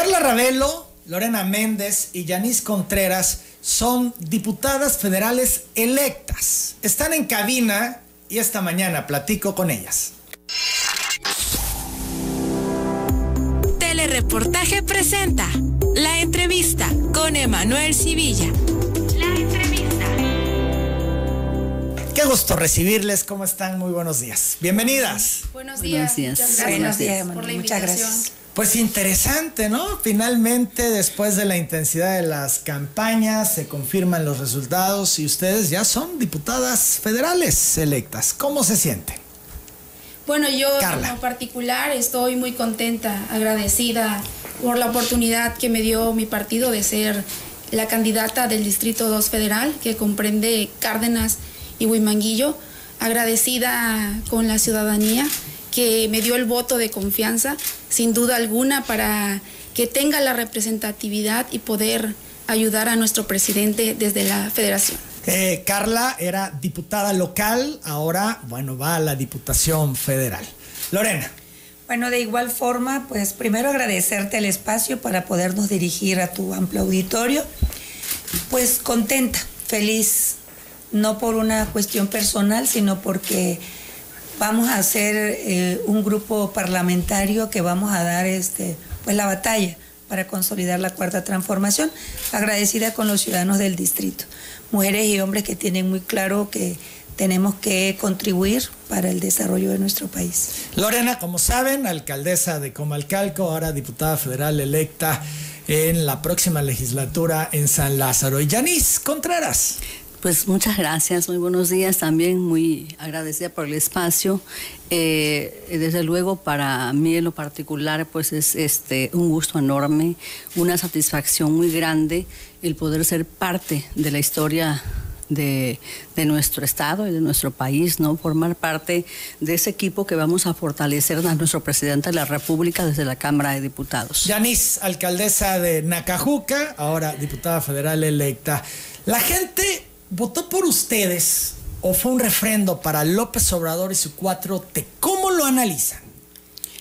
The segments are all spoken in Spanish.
Carla Ravelo, Lorena Méndez y Yanis Contreras son diputadas federales electas. Están en cabina y esta mañana platico con ellas. Telereportaje presenta la entrevista con Emanuel Civilla. La entrevista. Qué gusto recibirles. ¿Cómo están? Muy buenos días. Bienvenidas. Buenos días. Buenos días. Muchas gracias Buenos días, por la Muchas gracias. Pues interesante, ¿no? Finalmente, después de la intensidad de las campañas, se confirman los resultados y ustedes ya son diputadas federales electas. ¿Cómo se sienten? Bueno, yo Carla. en particular estoy muy contenta, agradecida por la oportunidad que me dio mi partido de ser la candidata del Distrito 2 Federal, que comprende Cárdenas y Huimanguillo. Agradecida con la ciudadanía que me dio el voto de confianza, sin duda alguna, para que tenga la representatividad y poder ayudar a nuestro presidente desde la federación. Eh, Carla era diputada local, ahora, bueno, va a la Diputación Federal. Lorena, Bueno, de igual forma, pues primero agradecerte el espacio para podernos dirigir a tu amplio auditorio. Pues contenta, feliz, no por una cuestión personal, sino porque vamos a hacer eh, un grupo parlamentario que vamos a dar este, pues la batalla para consolidar la cuarta transformación, agradecida con los ciudadanos del distrito, mujeres y hombres que tienen muy claro que tenemos que contribuir para el desarrollo de nuestro país. Lorena, como saben, alcaldesa de Comalcalco, ahora diputada federal electa en la próxima legislatura en San Lázaro. Y Yanis Contreras. Pues muchas gracias, muy buenos días también, muy agradecida por el espacio. Eh, desde luego para mí en lo particular pues es este un gusto enorme, una satisfacción muy grande el poder ser parte de la historia de, de nuestro estado y de nuestro país, ¿no? Formar parte de ese equipo que vamos a fortalecer a nuestro presidente de la República desde la Cámara de Diputados. Yanis, alcaldesa de Nacajuca, ahora diputada federal electa. La gente votó por ustedes o fue un refrendo para López Obrador y su 4T. ¿Cómo lo analizan?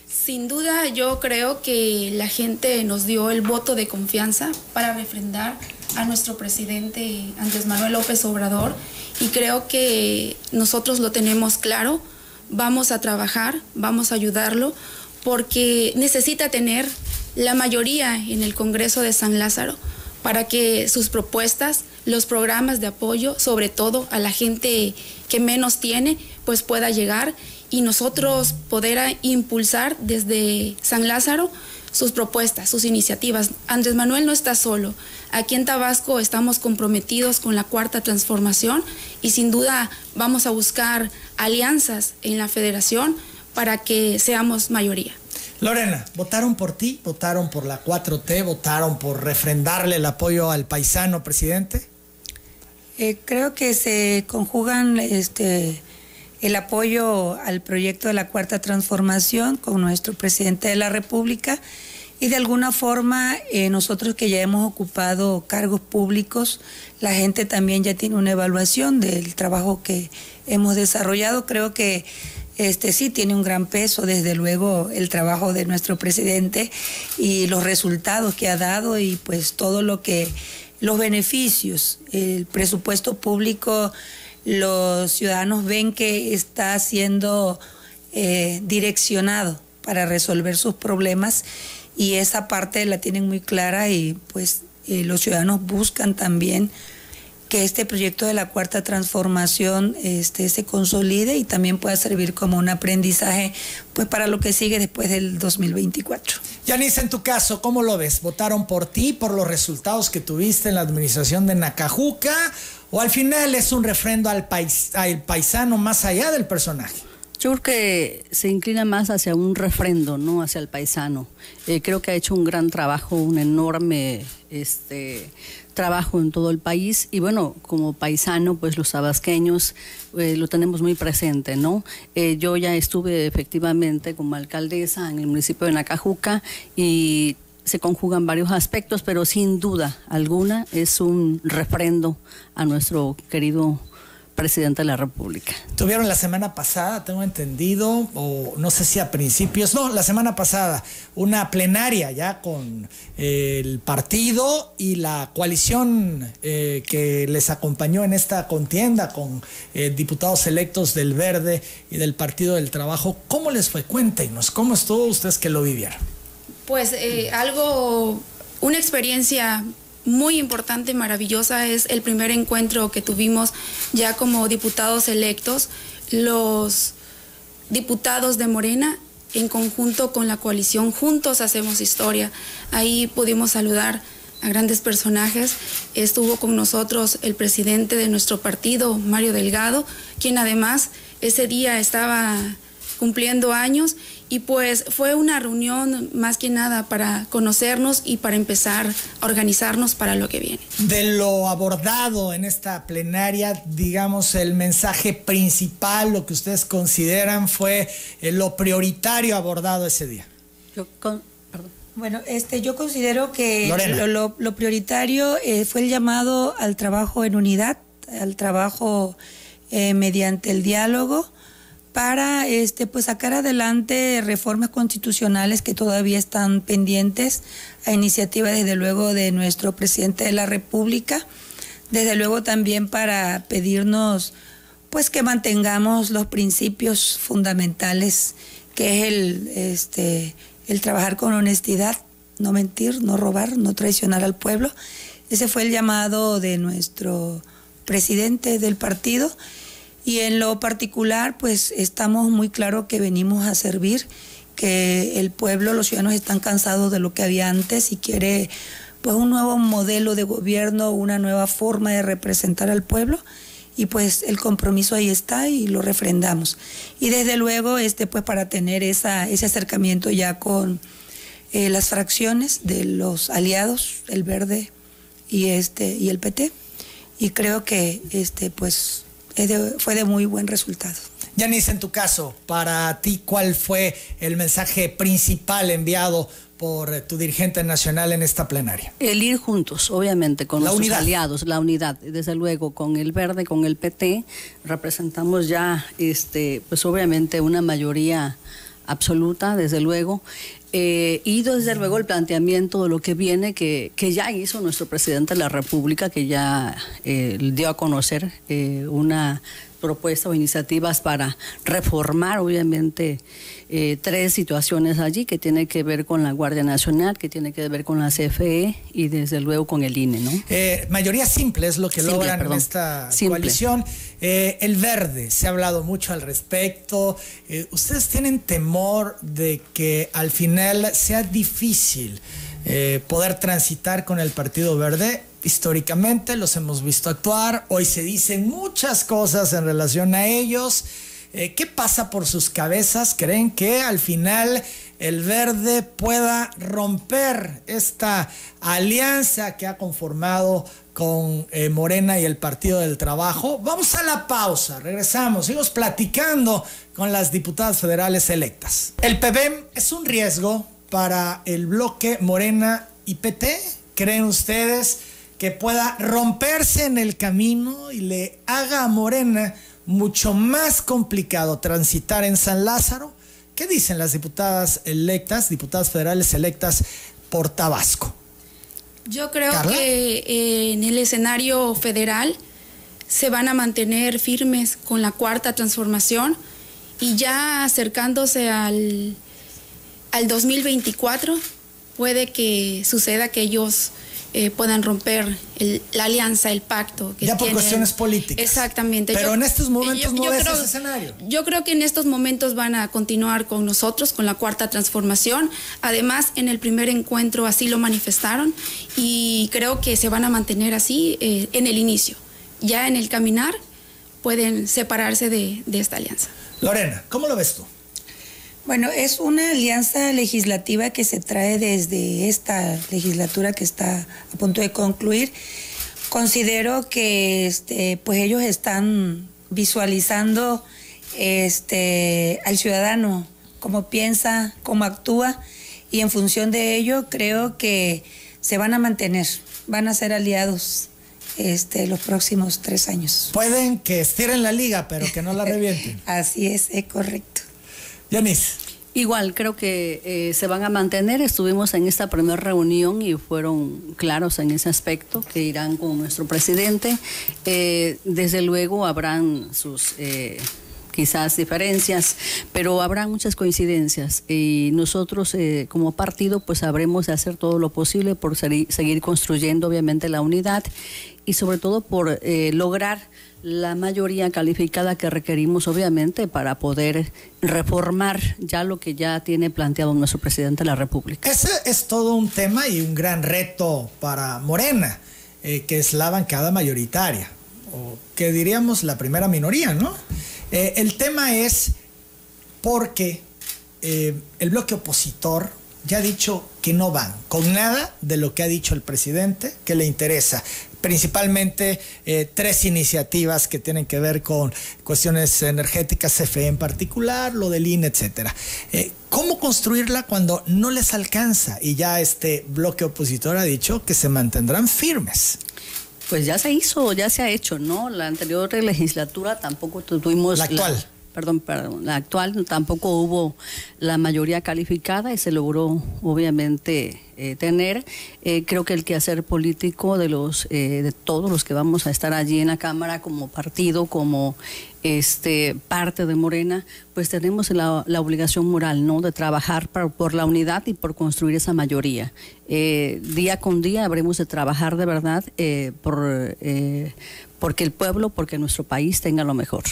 Sin duda, yo creo que la gente nos dio el voto de confianza para refrendar a nuestro presidente Andrés Manuel López Obrador y creo que nosotros lo tenemos claro. Vamos a trabajar, vamos a ayudarlo porque necesita tener la mayoría en el Congreso de San Lázaro para que sus propuestas, los programas de apoyo, sobre todo a la gente que menos tiene, pues pueda llegar y nosotros poder impulsar desde San Lázaro sus propuestas, sus iniciativas. Andrés Manuel no está solo. Aquí en Tabasco estamos comprometidos con la cuarta transformación y sin duda vamos a buscar alianzas en la federación para que seamos mayoría. Lorena, ¿votaron por ti? ¿Votaron por la 4T? ¿Votaron por refrendarle el apoyo al paisano presidente? Eh, creo que se conjugan este, el apoyo al proyecto de la Cuarta Transformación con nuestro presidente de la República y de alguna forma eh, nosotros que ya hemos ocupado cargos públicos, la gente también ya tiene una evaluación del trabajo que hemos desarrollado. Creo que este sí tiene un gran peso, desde luego, el trabajo de nuestro presidente y los resultados que ha dado y pues todo lo que los beneficios, el presupuesto público, los ciudadanos ven que está siendo eh, direccionado para resolver sus problemas y esa parte la tienen muy clara y pues eh, los ciudadanos buscan también que este proyecto de la cuarta transformación este, se consolide y también pueda servir como un aprendizaje pues para lo que sigue después del 2024. Yanis, en tu caso, ¿cómo lo ves? ¿Votaron por ti, por los resultados que tuviste en la administración de Nacajuca? ¿O al final es un refrendo al, pais- al paisano más allá del personaje? Yo creo que se inclina más hacia un refrendo, no hacia el paisano. Eh, creo que ha hecho un gran trabajo, un enorme este, trabajo en todo el país y bueno, como paisano, pues los tabasqueños eh, lo tenemos muy presente, ¿no? Eh, yo ya estuve efectivamente como alcaldesa en el municipio de Nacajuca y se conjugan varios aspectos, pero sin duda alguna es un refrendo a nuestro querido presidente de la República. Tuvieron la semana pasada, tengo entendido, o no sé si a principios, no, la semana pasada, una plenaria ya con eh, el partido y la coalición eh, que les acompañó en esta contienda con eh, diputados electos del Verde y del Partido del Trabajo. ¿Cómo les fue? Cuéntenos, ¿cómo estuvo ustedes que lo vivieron? Pues algo, una experiencia muy importante, maravillosa, es el primer encuentro que tuvimos ya como diputados electos, los diputados de Morena en conjunto con la coalición, juntos hacemos historia. Ahí pudimos saludar a grandes personajes. Estuvo con nosotros el presidente de nuestro partido, Mario Delgado, quien además ese día estaba cumpliendo años y pues fue una reunión más que nada para conocernos y para empezar a organizarnos para lo que viene. De lo abordado en esta plenaria, digamos, el mensaje principal, lo que ustedes consideran fue eh, lo prioritario abordado ese día. Yo Bueno, este, yo considero que lo, prioritario eh, fue el llamado al trabajo en unidad, al trabajo eh, mediante el diálogo, para este, pues sacar adelante reformas constitucionales que todavía están pendientes a iniciativa desde luego de nuestro presidente de la República, desde luego también para pedirnos pues que mantengamos los principios fundamentales que es el este el trabajar con honestidad, no mentir, no robar, no traicionar al pueblo. Ese fue el llamado de nuestro presidente del partido y en lo particular, pues estamos muy claros que venimos a servir, que el pueblo, los ciudadanos están cansados de lo que había antes y quiere pues un nuevo modelo de gobierno, una nueva forma de representar al pueblo y pues el compromiso ahí está y lo refrendamos. Y desde luego, este, pues para tener esa, ese acercamiento ya con eh, las fracciones de los aliados, el Verde y, este, y el PT, y creo que este, pues fue de muy buen resultado. Yanis, en tu caso, para ti, ¿cuál fue el mensaje principal enviado por tu dirigente nacional en esta plenaria? El ir juntos, obviamente, con los aliados, la unidad, desde luego, con el Verde, con el PT, representamos ya, este, pues obviamente, una mayoría absoluta, desde luego. Eh, y desde luego el planteamiento de lo que viene, que, que ya hizo nuestro presidente de la República, que ya eh, dio a conocer eh, una propuesta o iniciativas para reformar, obviamente, eh, tres situaciones allí que tiene que ver con la Guardia Nacional, que tiene que ver con la CFE y desde luego con el INE, ¿no? Eh, mayoría simple es lo que logran en esta coalición. Eh, el verde, se ha hablado mucho al respecto. ¿Ustedes tienen temor de que al final sea difícil poder transitar con el Partido Verde? históricamente los hemos visto actuar, hoy se dicen muchas cosas en relación a ellos. Eh, ¿Qué pasa por sus cabezas? ¿Creen que al final el verde pueda romper esta alianza que ha conformado con eh, Morena y el Partido del Trabajo? Vamos a la pausa, regresamos, seguimos platicando con las diputadas federales electas. ¿El PBM es un riesgo para el bloque Morena y PT? ¿Creen ustedes? que pueda romperse en el camino y le haga a Morena mucho más complicado transitar en San Lázaro. ¿Qué dicen las diputadas electas, diputadas federales electas por Tabasco? Yo creo que eh, en el escenario federal se van a mantener firmes con la cuarta transformación y ya acercándose al, al 2024 puede que suceda que ellos eh, puedan romper la alianza, el pacto. Que ya por cuestiones políticas. Exactamente. Pero en estos momentos no ves ese escenario. Yo creo que en estos momentos van a continuar con nosotros, con la cuarta transformación. Además, en el primer encuentro así lo manifestaron y creo que se van a mantener así eh, en el inicio. Ya en el caminar pueden separarse de esta alianza. Lorena, ¿cómo lo ves tú? Bueno, es una alianza legislativa que se trae desde esta legislatura que está a punto de concluir. Considero que este, pues ellos están visualizando este, al ciudadano, cómo piensa, cómo actúa, y en función de ello creo que se van a mantener, van a ser aliados este, los próximos tres años. Pueden que estiren la liga, pero que no la revienten. Así es, es correcto. Yanis. Igual, creo que eh, se van a mantener. Estuvimos en esta primera reunión y fueron claros en ese aspecto que irán con nuestro presidente. Eh, desde luego habrán sus... Eh, quizás diferencias, pero habrá muchas coincidencias y nosotros eh, como partido pues habremos de hacer todo lo posible por seguir construyendo obviamente la unidad y sobre todo por lograr la mayoría calificada que requerimos obviamente para poder reformar ya lo que ya tiene planteado nuestro presidente de la República. Ese es todo un tema y un gran reto para Morena, eh, que es la bancada mayoritaria, o que diríamos la primera minoría, ¿no? Eh, el tema es porque eh, el bloque opositor ya ha dicho que no van con nada de lo que ha dicho el presidente que le interesa. Principalmente eh, tres iniciativas que tienen que ver con cuestiones energéticas, CFE en particular, lo del INE, etcétera. ¿Cómo construirla cuando no les alcanza? Y ya este bloque opositor ha dicho que se mantendrán firmes. Pues ya se hizo, ya se ha hecho, ¿no? La anterior legislatura tampoco tuvimos... La actual. Perdón, la actual tampoco hubo la mayoría calificada y se logró obviamente eh, tener. Eh, creo que el quehacer político de los eh, de todos los que vamos a estar allí en la Cámara como partido, como este parte de Morena, pues tenemos la, obligación moral no de trabajar por la unidad y por construir esa mayoría. día con día habremos de trabajar de verdad por porque el pueblo, porque nuestro país tenga lo mejor.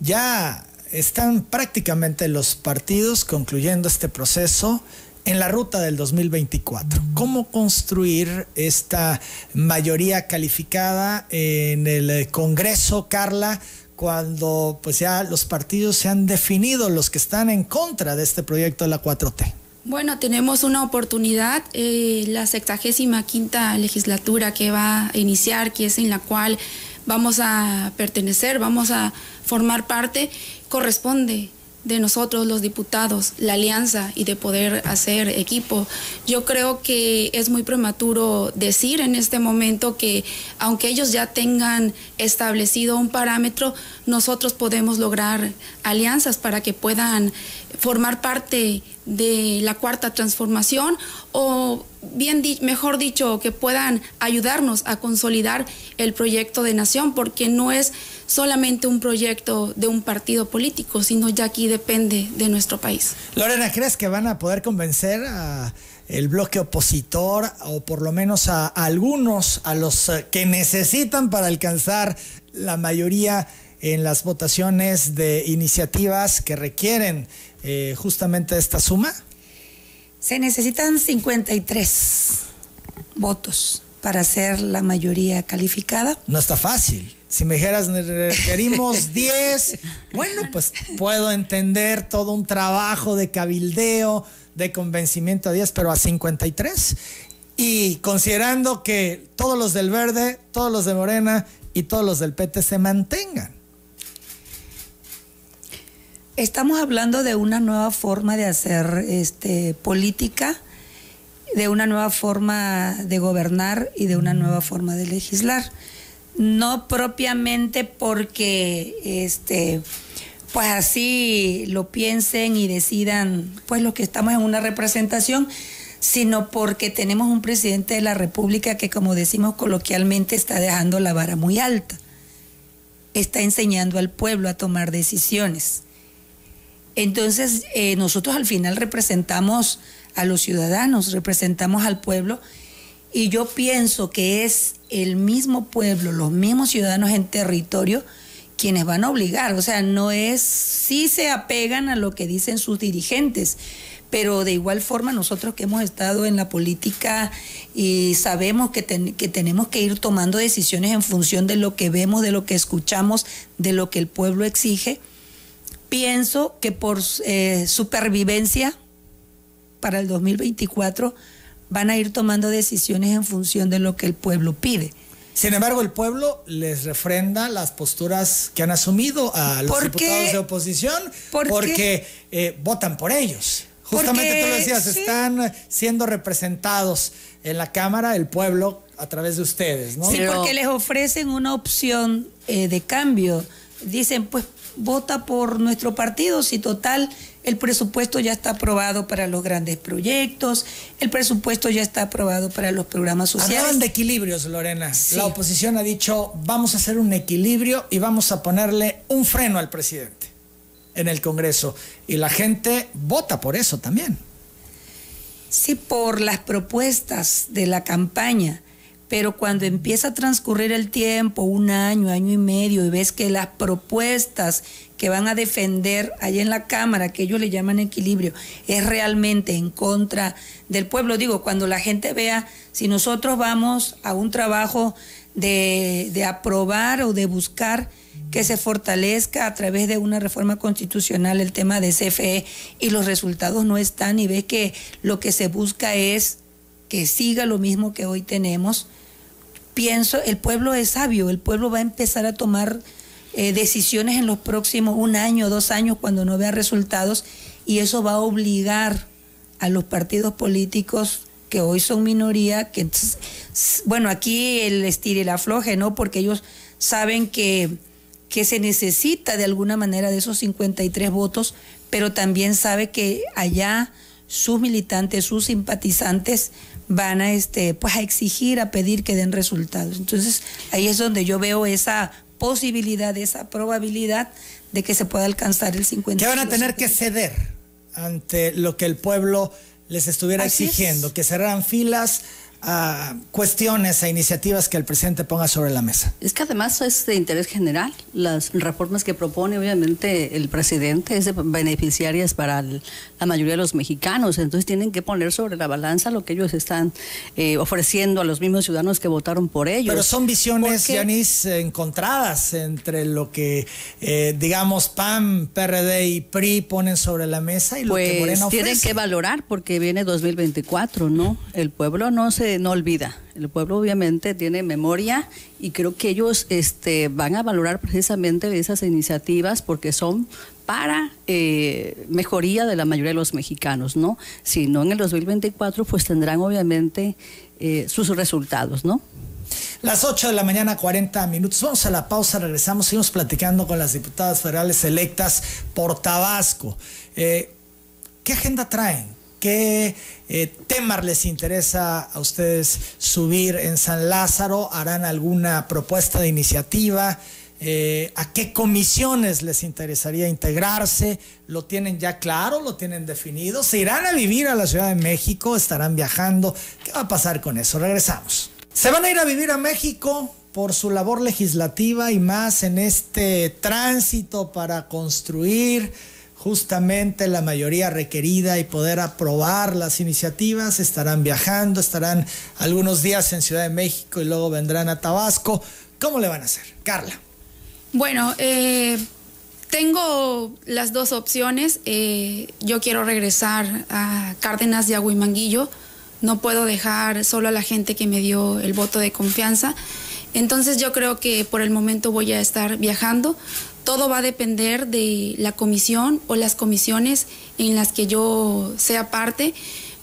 Ya están prácticamente los partidos concluyendo este proceso en la ruta del 2024. ¿Cómo construir esta mayoría calificada en el Congreso, Carla? cuando pues ya los partidos se han definido los que están en contra de este proyecto de la 4T? Bueno, tenemos una oportunidad, eh, la sexagésima quinta legislatura que va a iniciar, que es en la cual vamos a pertenecer, vamos a formar parte, corresponde de nosotros los diputados, la alianza y de poder hacer equipo. Yo creo que es muy prematuro decir en este momento que aunque ellos ya tengan establecido un parámetro, nosotros podemos lograr alianzas para que puedan formar parte de la cuarta transformación o bien mejor dicho que puedan ayudarnos a consolidar el proyecto de nación porque no es solamente un proyecto de un partido político sino ya aquí depende de nuestro país. Lorena, ¿crees que van a poder convencer a el bloque opositor o por lo menos a, algunos a los eh, que necesitan para alcanzar la mayoría en las votaciones de iniciativas que requieren eh, justamente esta suma? Se necesitan 53 votos para hacer la mayoría calificada. No está fácil. Si me dijeras, requerimos 10, bueno, pues puedo entender todo un trabajo de cabildeo, de convencimiento a 10, pero a 53. Y considerando que todos los del verde, todos los de Morena y todos los del PT se mantengan. Estamos hablando de una nueva forma de hacer este, política, de una nueva forma de gobernar y de una nueva forma de legislar. No propiamente porque este, pues así lo piensen y decidan, pues lo que estamos en una representación, sino porque tenemos un presidente de la República que, como decimos coloquialmente, está dejando la vara muy alta. Está enseñando al pueblo a tomar decisiones entonces, eh, nosotros al final representamos a los ciudadanos, representamos al pueblo, y yo pienso que es el mismo pueblo, los mismos ciudadanos en territorio, quienes van a obligar. O sea, no es, sí se apegan a lo que dicen sus dirigentes, pero de igual forma nosotros que hemos estado en la política y sabemos que, que tenemos que ir tomando decisiones en función de lo que vemos, de lo que escuchamos, de lo que el pueblo exige pienso que por eh, supervivencia para el 2024 van a ir tomando decisiones en función de lo que el pueblo pide. Sin embargo, el pueblo les refrenda las posturas que han asumido a los diputados de oposición porque eh, votan por ellos Justamente tú lo decías, sí. están siendo representados en la Cámara el pueblo a través de ustedes, ¿no? Sí, Pero- porque les ofrecen una opción eh, de cambio. Dicen, pues vota por nuestro partido si total el presupuesto ya está aprobado para los grandes proyectos, el presupuesto ya está aprobado para los programas sociales. Hablaban de equilibrios, Lorena. Sí. La oposición ha dicho, vamos a hacer un equilibrio y vamos a ponerle un freno al presidente en el Congreso. Y la gente vota por eso también. Sí, por las propuestas de la campaña, pero cuando empieza a transcurrir el tiempo, un año, año y medio, y ves que las propuestas que van a defender allá en la Cámara, que ellos le llaman equilibrio, es realmente en contra del pueblo. Digo, cuando la gente vea, si nosotros vamos a un trabajo de, de aprobar o de buscar que se fortalezca a través de una reforma constitucional el tema de CFE y los resultados no están y ves que lo que se busca es que siga lo mismo que hoy tenemos, pienso, el pueblo es sabio, el pueblo va a empezar a tomar eh, decisiones en los próximos un año, dos años, cuando no vea resultados, y eso va a obligar a los partidos políticos que hoy son minoría, que bueno, aquí el estire y la afloje, ¿no? Porque ellos saben que, que se necesita de alguna manera de esos 53 votos, pero también sabe que allá sus militantes, sus simpatizantes van a este pues a exigir, a pedir que den resultados. Entonces, ahí es donde yo veo esa posibilidad, esa probabilidad de que se pueda alcanzar el 50. Que van a tener que ceder ante lo que el pueblo les estuviera Así es. exigiendo, que cerraran filas a cuestiones, a iniciativas que el presidente ponga sobre la mesa. Es que además es de interés general. Las reformas que propone, obviamente, el presidente es de beneficiarias para el- la mayoría de los mexicanos. Entonces tienen que poner sobre la balanza lo que ellos están eh, ofreciendo a los mismos ciudadanos que votaron por ellos. Pero son visiones, Yanis, encontradas entre lo que, eh, digamos, PAN, PRD y PRI ponen sobre la mesa y lo que Pues Morena tienen ofrece. que valorar porque viene 2024, ¿no? El pueblo no se no olvida. El pueblo obviamente tiene memoria y creo que ellos este, van a valorar precisamente esas iniciativas porque son para eh, mejoría de la mayoría de los mexicanos, ¿no? Si no en el 2024, pues tendrán obviamente eh, sus resultados, ¿no? Las 8 de la mañana, 40 minutos. Vamos a la pausa, regresamos, seguimos platicando con las diputadas federales electas por Tabasco. Eh, ¿Qué agenda traen? ¿Qué eh, temas les interesa a ustedes subir en San Lázaro? ¿Harán alguna propuesta de iniciativa? Eh, ¿A qué comisiones les interesaría integrarse? ¿Lo tienen ya claro? ¿Lo tienen definido? ¿Se irán a vivir a la Ciudad de México? ¿Estarán viajando? ¿Qué va a pasar con eso? Regresamos. Se van a ir a vivir a México por su labor legislativa y más en este tránsito para construir justamente la mayoría requerida y poder aprobar las iniciativas. Estarán viajando, estarán algunos días en Ciudad de México y luego vendrán a Tabasco. ¿Cómo le van a hacer? Carla. Bueno, eh, tengo las dos opciones. Eh, yo quiero regresar a Cárdenas de Aguimanguillo. No puedo dejar solo a la gente que me dio el voto de confianza. Entonces yo creo que por el momento voy a estar viajando. Todo va a depender de la comisión o las comisiones en las que yo sea parte,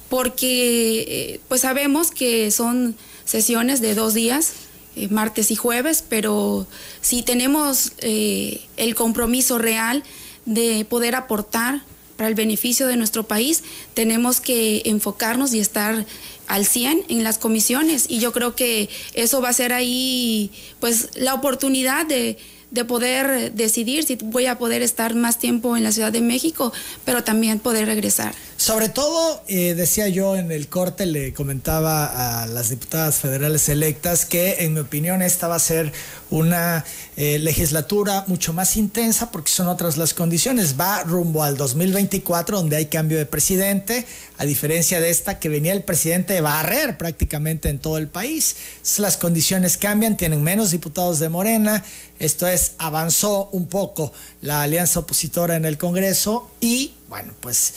porque eh, pues sabemos que son sesiones de dos días, eh, martes y jueves, pero si tenemos eh, el compromiso real de poder aportar para el beneficio de nuestro país, tenemos que enfocarnos y estar al 100 en las comisiones. Y yo creo que eso va a ser ahí pues la oportunidad de, de poder decidir si voy a poder estar más tiempo en la Ciudad de México, pero también poder regresar. Sobre todo, eh, decía yo en el corte, le comentaba a las diputadas federales electas que en mi opinión esta va a ser una eh, legislatura mucho más intensa porque son otras las condiciones. Va rumbo al 2024 donde hay cambio de presidente, a diferencia de esta que venía el presidente de barrer prácticamente en todo el país. Las condiciones cambian, tienen menos diputados de Morena, esto es, avanzó un poco la alianza opositora en el Congreso y bueno, pues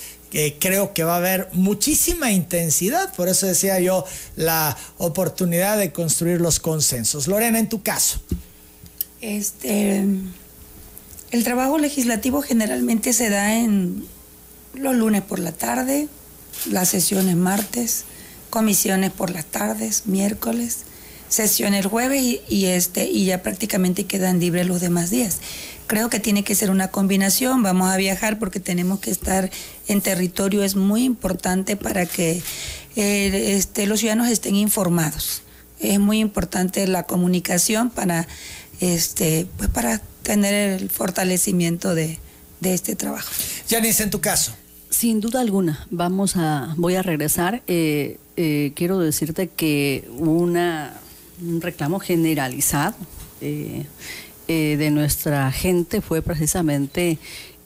creo que va a haber muchísima intensidad, por eso decía yo la oportunidad de construir los consensos. Lorena, en tu caso. Este, el trabajo legislativo generalmente se da en los lunes por la tarde, las sesiones martes, comisiones por las tardes, miércoles, sesiones jueves y, este, y ya prácticamente quedan libres los demás días. Creo que tiene que ser una combinación, vamos a viajar porque tenemos que estar en territorio, es muy importante para que eh, este, los ciudadanos estén informados. Es muy importante la comunicación para, este, pues para tener el fortalecimiento de, este trabajo. Janice, en tu caso. Sin duda alguna, vamos a, voy a regresar. Eh, eh, quiero decirte que una, un reclamo generalizado eh, de nuestra gente fue precisamente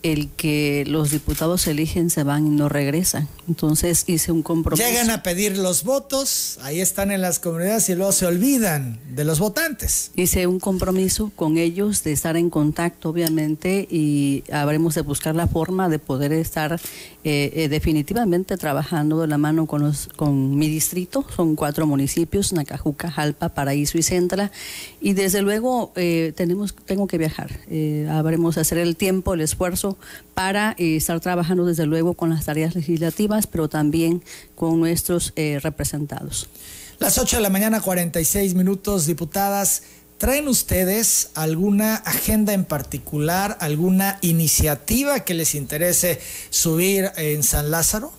el que los diputados eligen, se van y no regresan. Entonces hice un compromiso. Llegan a pedir los votos, ahí están en las comunidades y luego se olvidan de los votantes. Hice un compromiso con ellos de estar en contacto, obviamente, y habremos de buscar la forma de poder estar eh, eh, definitivamente trabajando de la mano con, mi distrito. Son cuatro municipios, Nacajuca, Jalpa, Paraíso y Centra. Y desde luego eh, tenemos, tengo que viajar. habremos de hacer el tiempo, el esfuerzo para estar trabajando desde luego con las tareas legislativas pero también con nuestros representados. Las 8 de la mañana, 46 minutos, diputadas. ¿Traen ustedes alguna agenda en particular, alguna iniciativa que les interese subir en San Lázaro?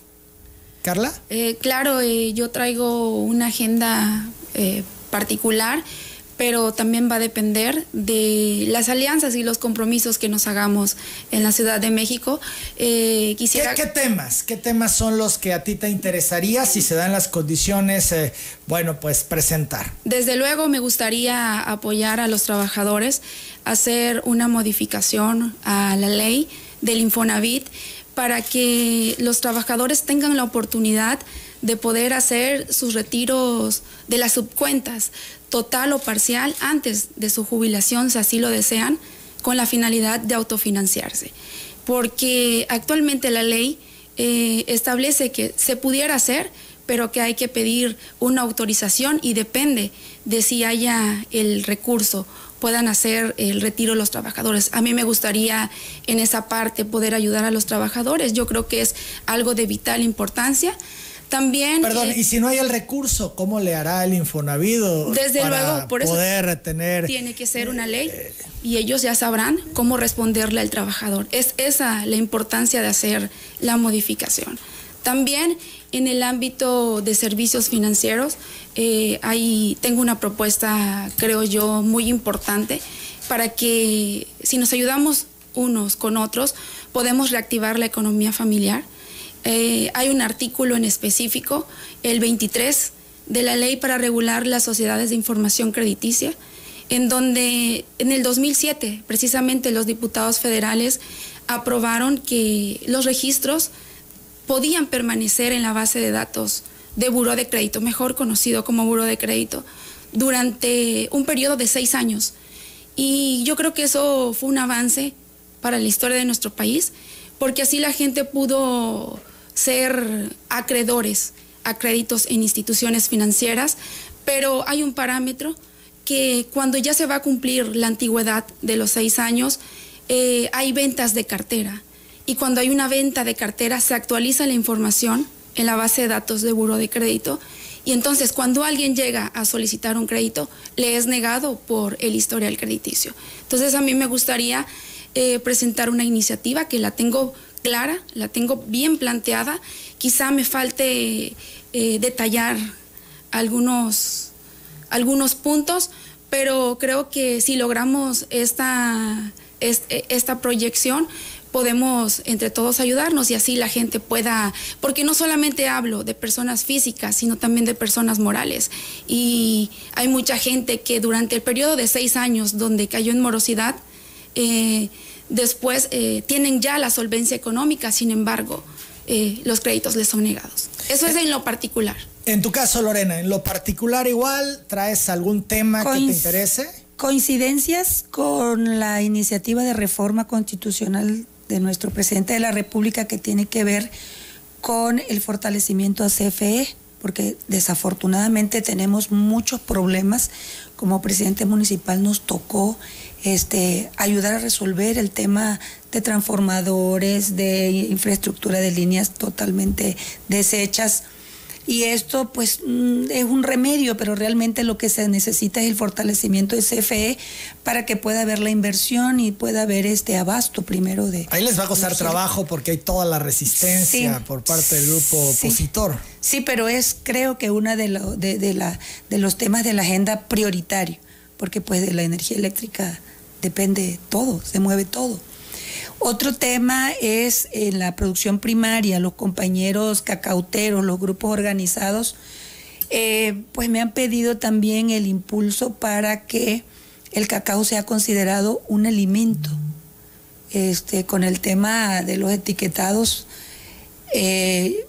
Carla? Eh, claro, eh, yo traigo una agenda particular pero también va a depender de las alianzas y los compromisos que nos hagamos en la Ciudad de México. Eh, quisiera... ¿Qué, temas? ¿Qué temas son los que a ti te interesaría, si se dan las condiciones, eh, bueno, pues presentar? Desde luego me gustaría apoyar a los trabajadores, hacer una modificación a la ley del Infonavit para que los trabajadores tengan la oportunidad de poder hacer sus retiros de las subcuentas, total o parcial, antes de su jubilación, si así lo desean, con la finalidad de autofinanciarse. Porque actualmente la ley eh, establece que se pudiera hacer, pero que hay que pedir una autorización y depende de si haya el recurso puedan hacer el retiro los trabajadores. A mí me gustaría en esa parte poder ayudar a los trabajadores. Yo creo que es algo de vital importancia. También. Perdón, y si no hay el recurso, ¿cómo le hará el Infonavido? Desde luego, por eso poder tener. Tiene que ser una ley y ellos ya sabrán cómo responderle al trabajador. Es esa la importancia de hacer la modificación. También en el ámbito de servicios financieros, eh, ahí tengo una propuesta, creo yo, muy importante para que si nos ayudamos unos con otros, podemos reactivar la economía familiar eh, hay un artículo en específico, el 23 de la ley para regular las sociedades de información crediticia, en donde en el 2007 precisamente los diputados federales aprobaron que los registros podían permanecer en la base de datos de Buró de Crédito, mejor conocido como Buró de Crédito, durante un periodo de seis años. Y yo creo que eso fue un avance para la historia de nuestro país, porque así la gente pudo ser acreedores a créditos en instituciones financieras, pero hay un parámetro que cuando ya se va a cumplir la antigüedad de los seis años, eh, hay ventas de cartera. Y cuando hay una venta de cartera, se actualiza la información en la base de datos de buro de crédito. Y entonces, cuando alguien llega a solicitar un crédito, le es negado por el historial crediticio. Entonces, a mí me gustaría eh, presentar una iniciativa que la tengo clara, la tengo bien planteada. Quizá me falte eh, detallar algunos, algunos puntos, pero creo que si logramos esta, esta proyección, podemos entre todos ayudarnos y así la gente pueda, porque no solamente hablo de personas físicas, sino también de personas morales. Y hay mucha gente que durante el periodo de seis años donde cayó en morosidad, eh, después eh, tienen ya la solvencia económica, sin embargo, eh, los créditos les son negados. Eso es en lo particular. En tu caso, Lorena, en lo particular igual, ¿traes algún tema que te interese? Coincidencias con la iniciativa de reforma constitucional de nuestro presidente de la República que tiene que ver con el fortalecimiento a CFE, porque desafortunadamente tenemos muchos problemas. Como presidente municipal nos tocó este, ayudar a resolver el tema de transformadores, de infraestructura de líneas totalmente deshechas. Y esto pues mm, es un remedio, pero realmente lo que se necesita es el fortalecimiento de CFE para que pueda haber la inversión y pueda haber este abasto primero de... Ahí les va a costar trabajo porque hay toda la resistencia por parte del grupo opositor. Sí, pero es creo que uno de, de, de, la, de los temas de la agenda prioritario, porque pues de la energía eléctrica depende todo, se mueve todo. Otro tema es en la producción primaria, los compañeros cacauteros, los grupos organizados, eh, pues me han pedido también el impulso para que el cacao sea considerado un alimento. Este, con el tema de los etiquetados, eh,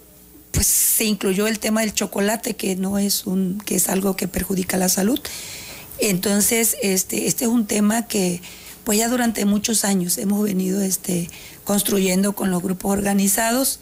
pues se incluyó el tema del chocolate, que no es un, que es algo que perjudica la salud. Entonces, este, este es un tema que pues ya durante muchos años hemos venido este, construyendo con los grupos organizados.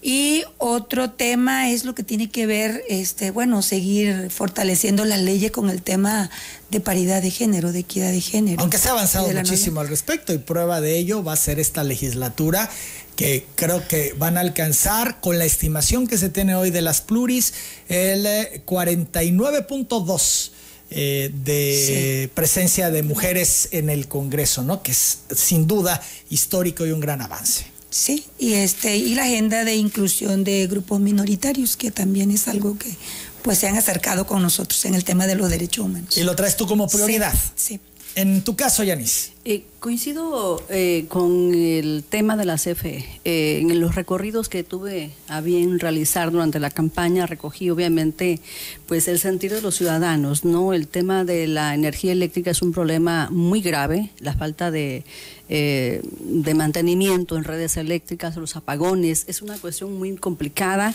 Y otro tema es lo que tiene que ver, este, bueno, seguir fortaleciendo las leyes con el tema de paridad de género, de equidad de género. Aunque se ha avanzado muchísimo al respecto y prueba de ello va a ser esta legislatura que creo que van a alcanzar con la estimación que se tiene hoy de las pluris el 49.2 eh, de presencia de mujeres en el Congreso, ¿no? Que es sin duda histórico y un gran avance. Sí, y este y la agenda de inclusión de grupos minoritarios, que también es algo que pues se han acercado con nosotros en el tema de los derechos humanos. Y lo traes tú como prioridad. sí. En tu caso, Yanis. Eh, coincido eh, con el tema de la CFE. Eh, en los recorridos que tuve a bien realizar durante la campaña recogí obviamente pues el sentir de los ciudadanos, ¿no? El tema de la energía eléctrica es un problema muy grave, la falta de, de mantenimiento en redes eléctricas, los apagones, es una cuestión muy complicada.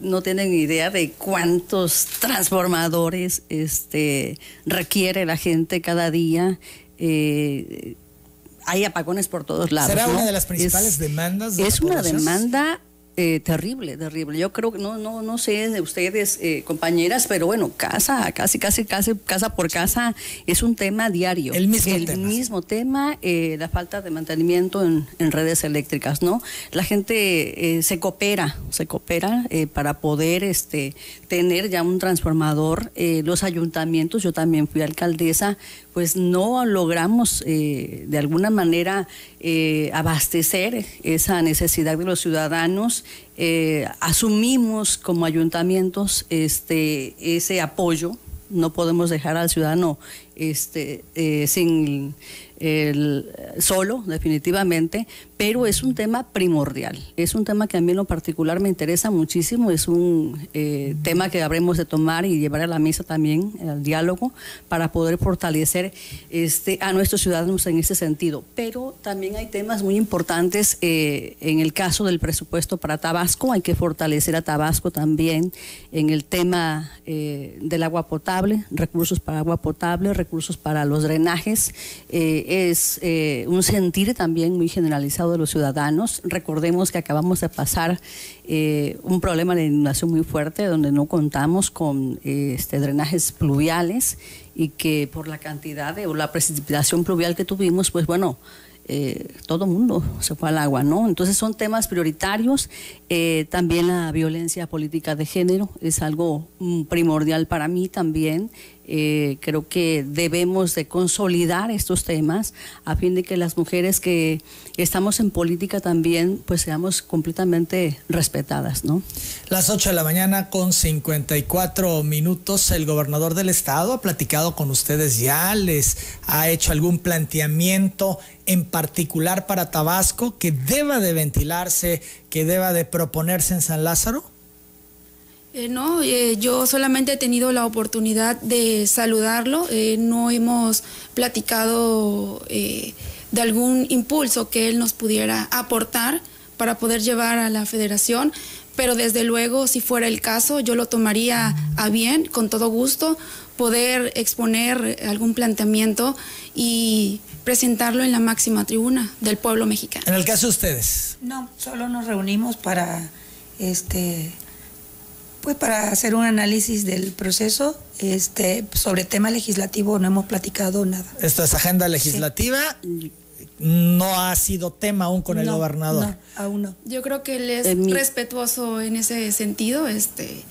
no tienen idea de cuántos transformadores este, requiere la gente cada día. Eh, hay apagones por todos lados. ¿Será una de las principales demandas? De es una demanda eh, terrible, terrible. Yo creo que no, no, no sé de ustedes, eh, compañeras, pero bueno, casa, casi, casi, casi, casa por casa es un tema diario. El mismo El tema. mismo tema, eh, la falta de mantenimiento en, en, redes eléctricas, ¿no? La gente se coopera, se coopera para poder este, tener ya un transformador. los ayuntamientos, yo también fui alcaldesa, pues no logramos de alguna manera abastecer esa necesidad de los ciudadanos eh, asumimos como ayuntamientos este, ese apoyo. No podemos dejar al ciudadano este, eh, sin el, solo, definitivamente, pero es un tema primordial. Es un tema que a mí en lo particular me interesa muchísimo. Es un eh, tema que habremos de tomar y llevar a la mesa también, al diálogo, para poder fortalecer este, a nuestros ciudadanos en ese sentido. Pero también hay temas muy importantes eh, en el caso del presupuesto para Tabasco. Hay que fortalecer a Tabasco también en el tema eh, del agua potable, recursos para agua potable, recursos para los drenajes. Eh, es eh, un sentir también muy generalizado de los ciudadanos. Recordemos que acabamos de pasar eh, un problema de inundación muy fuerte donde no contamos con eh, este, drenajes pluviales y que por la cantidad de, o la precipitación pluvial que tuvimos, pues bueno, eh, todo mundo se fue al agua, ¿no? Entonces son temas prioritarios. También la violencia política de género es algo mm, primordial para mí también. Eh, creo que debemos de consolidar estos temas a fin de que las mujeres que estamos en política también pues seamos completamente respetadas, ¿no? Las 8 de la mañana con 54 minutos, el gobernador del estado ha platicado con ustedes ya, les ha hecho algún planteamiento en particular para Tabasco que deba de ventilarse, que deba de proponerse en San Lázaro? Eh, no, eh, yo solamente he tenido la oportunidad de saludarlo, eh, no hemos platicado eh, de algún impulso que él nos pudiera aportar para poder llevar a la federación, pero desde luego, si fuera el caso, yo lo tomaría a bien, con todo gusto, poder exponer algún planteamiento y presentarlo en la máxima tribuna del pueblo mexicano. En el caso de ustedes. No, solo nos reunimos para este Pues para hacer un análisis del proceso, este, sobre tema legislativo no hemos platicado nada. Esto es agenda legislativa. No ha sido tema aún con el gobernador. No, aún no. Yo creo que él es respetuoso en ese sentido. Este,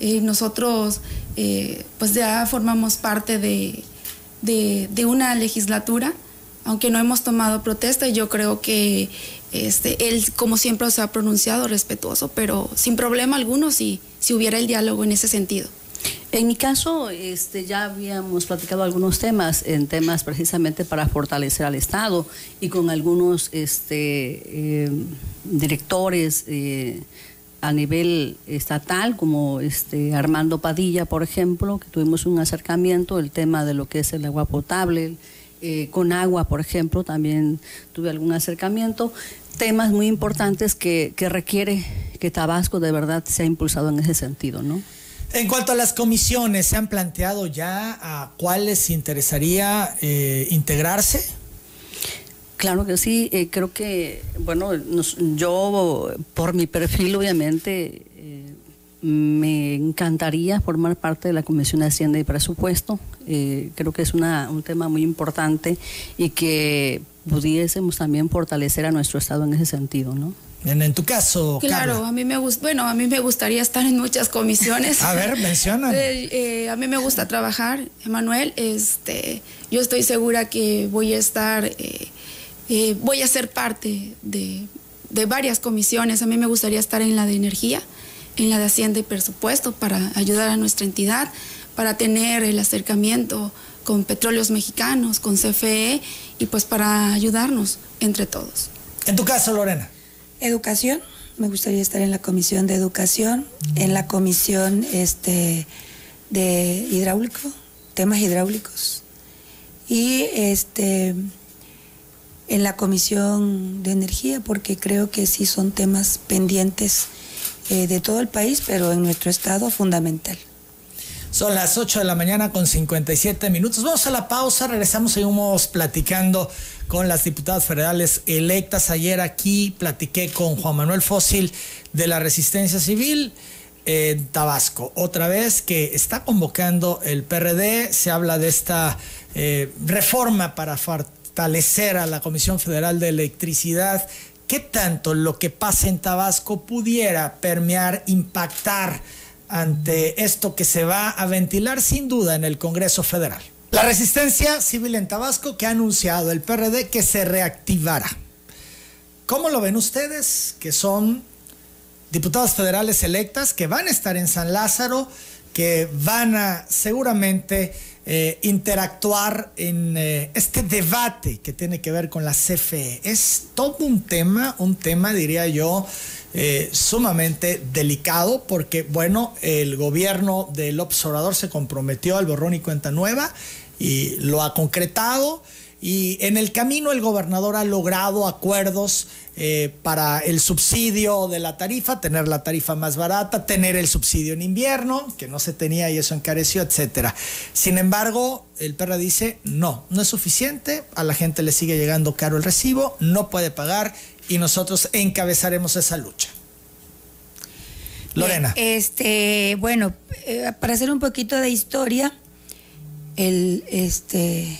eh, nosotros eh, pues ya formamos parte de, de, una legislatura, aunque no hemos tomado protesta, yo creo que este, él, como siempre, se ha pronunciado respetuoso, pero sin problema alguno si, si hubiera el diálogo en ese sentido. En mi caso, este, ya habíamos platicado algunos temas, en temas precisamente para fortalecer al Estado y con algunos este, eh, directores eh, a nivel estatal, como este, Armando Padilla, por ejemplo, que tuvimos un acercamiento, el tema de lo que es el agua potable, eh, con agua, por ejemplo, también tuve algún acercamiento, temas muy importantes que, que requiere que Tabasco de verdad sea impulsado en ese sentido, ¿no? En cuanto a las comisiones, ¿se han planteado ya a cuáles interesaría eh, integrarse? Claro que sí, eh, creo que, bueno, yo por mi perfil obviamente eh, me encantaría formar parte de la Comisión de Hacienda y Presupuesto. Creo que es una, un tema muy importante y que pudiésemos también fortalecer a nuestro Estado en ese sentido, ¿no? En, tu caso, claro, a mí me gusta, bueno, a mí me gustaría estar en muchas comisiones. a ver, menciona. Eh, eh, a mí me gusta trabajar, Emanuel. Este, yo estoy segura que voy a estar, eh, voy a ser parte de, de, varias comisiones. A mí me gustaría estar en la de energía, en la de Hacienda y presupuesto para ayudar a nuestra entidad, para tener el acercamiento con petróleos mexicanos, con CFE y pues para ayudarnos entre todos. En tu caso, Lorena. Educación, me gustaría estar en la comisión de educación, en la comisión este, de hidráulico, temas hidráulicos, y este, en la comisión de energía, porque creo que sí son temas pendientes eh, de todo el país, pero en nuestro estado fundamental. Son las 8 de la mañana con 57 minutos. Vamos a la pausa, regresamos, seguimos platicando con las diputadas federales electas. Ayer aquí platiqué con Juan Manuel Fósil de la Resistencia Civil en Tabasco. Otra vez que está convocando el PRD, se habla de esta eh, reforma para fortalecer a la Comisión Federal de Electricidad. ¿Qué tanto lo que pasa en Tabasco pudiera permear, impactar? Ante esto que se va a ventilar sin duda en el Congreso Federal. La resistencia civil en Tabasco que ha anunciado el PRD que se reactivará. ¿Cómo lo ven ustedes que son diputadas federales electas que van a estar en San Lázaro, que van a seguramente eh, interactuar en eh, este debate que tiene que ver con la CFE? Es todo un tema, un tema diría yo, eh, sumamente delicado porque, bueno, el gobierno del observador se comprometió al borrón y cuenta nueva y lo ha concretado. Y en el camino el gobernador ha logrado acuerdos eh, para el subsidio de la tarifa, tener la tarifa más barata, tener el subsidio en invierno, que no se tenía y eso encareció, etcétera. Sin embargo, el perra dice, no, no es suficiente, a la gente le sigue llegando caro el recibo, no puede pagar y nosotros encabezaremos esa lucha. Lorena. Este, bueno, eh, para hacer un poquito de historia, el, este,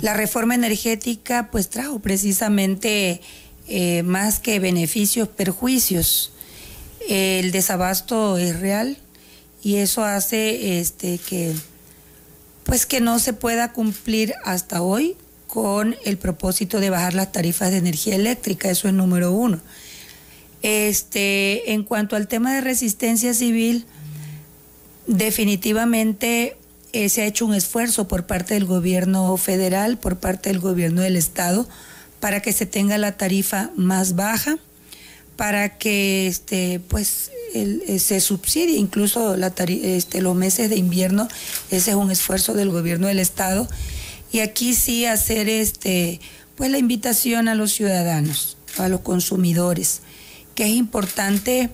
la reforma energética pues trajo precisamente eh, más que beneficios, perjuicios. El desabasto es real y eso hace este, que pues que no se pueda cumplir hasta hoy con el propósito de bajar las tarifas de energía eléctrica, eso es número uno. Este, en cuanto al tema de resistencia civil, definitivamente eh, se ha hecho un esfuerzo por parte del gobierno federal, por parte del gobierno del estado, para que se tenga la tarifa más baja, para que este, pues, eh, se subsidie incluso la este, los meses de invierno. Ese es un esfuerzo del gobierno del estado y aquí sí hacer este, pues la invitación a los ciudadanos, a los consumidores, que es importante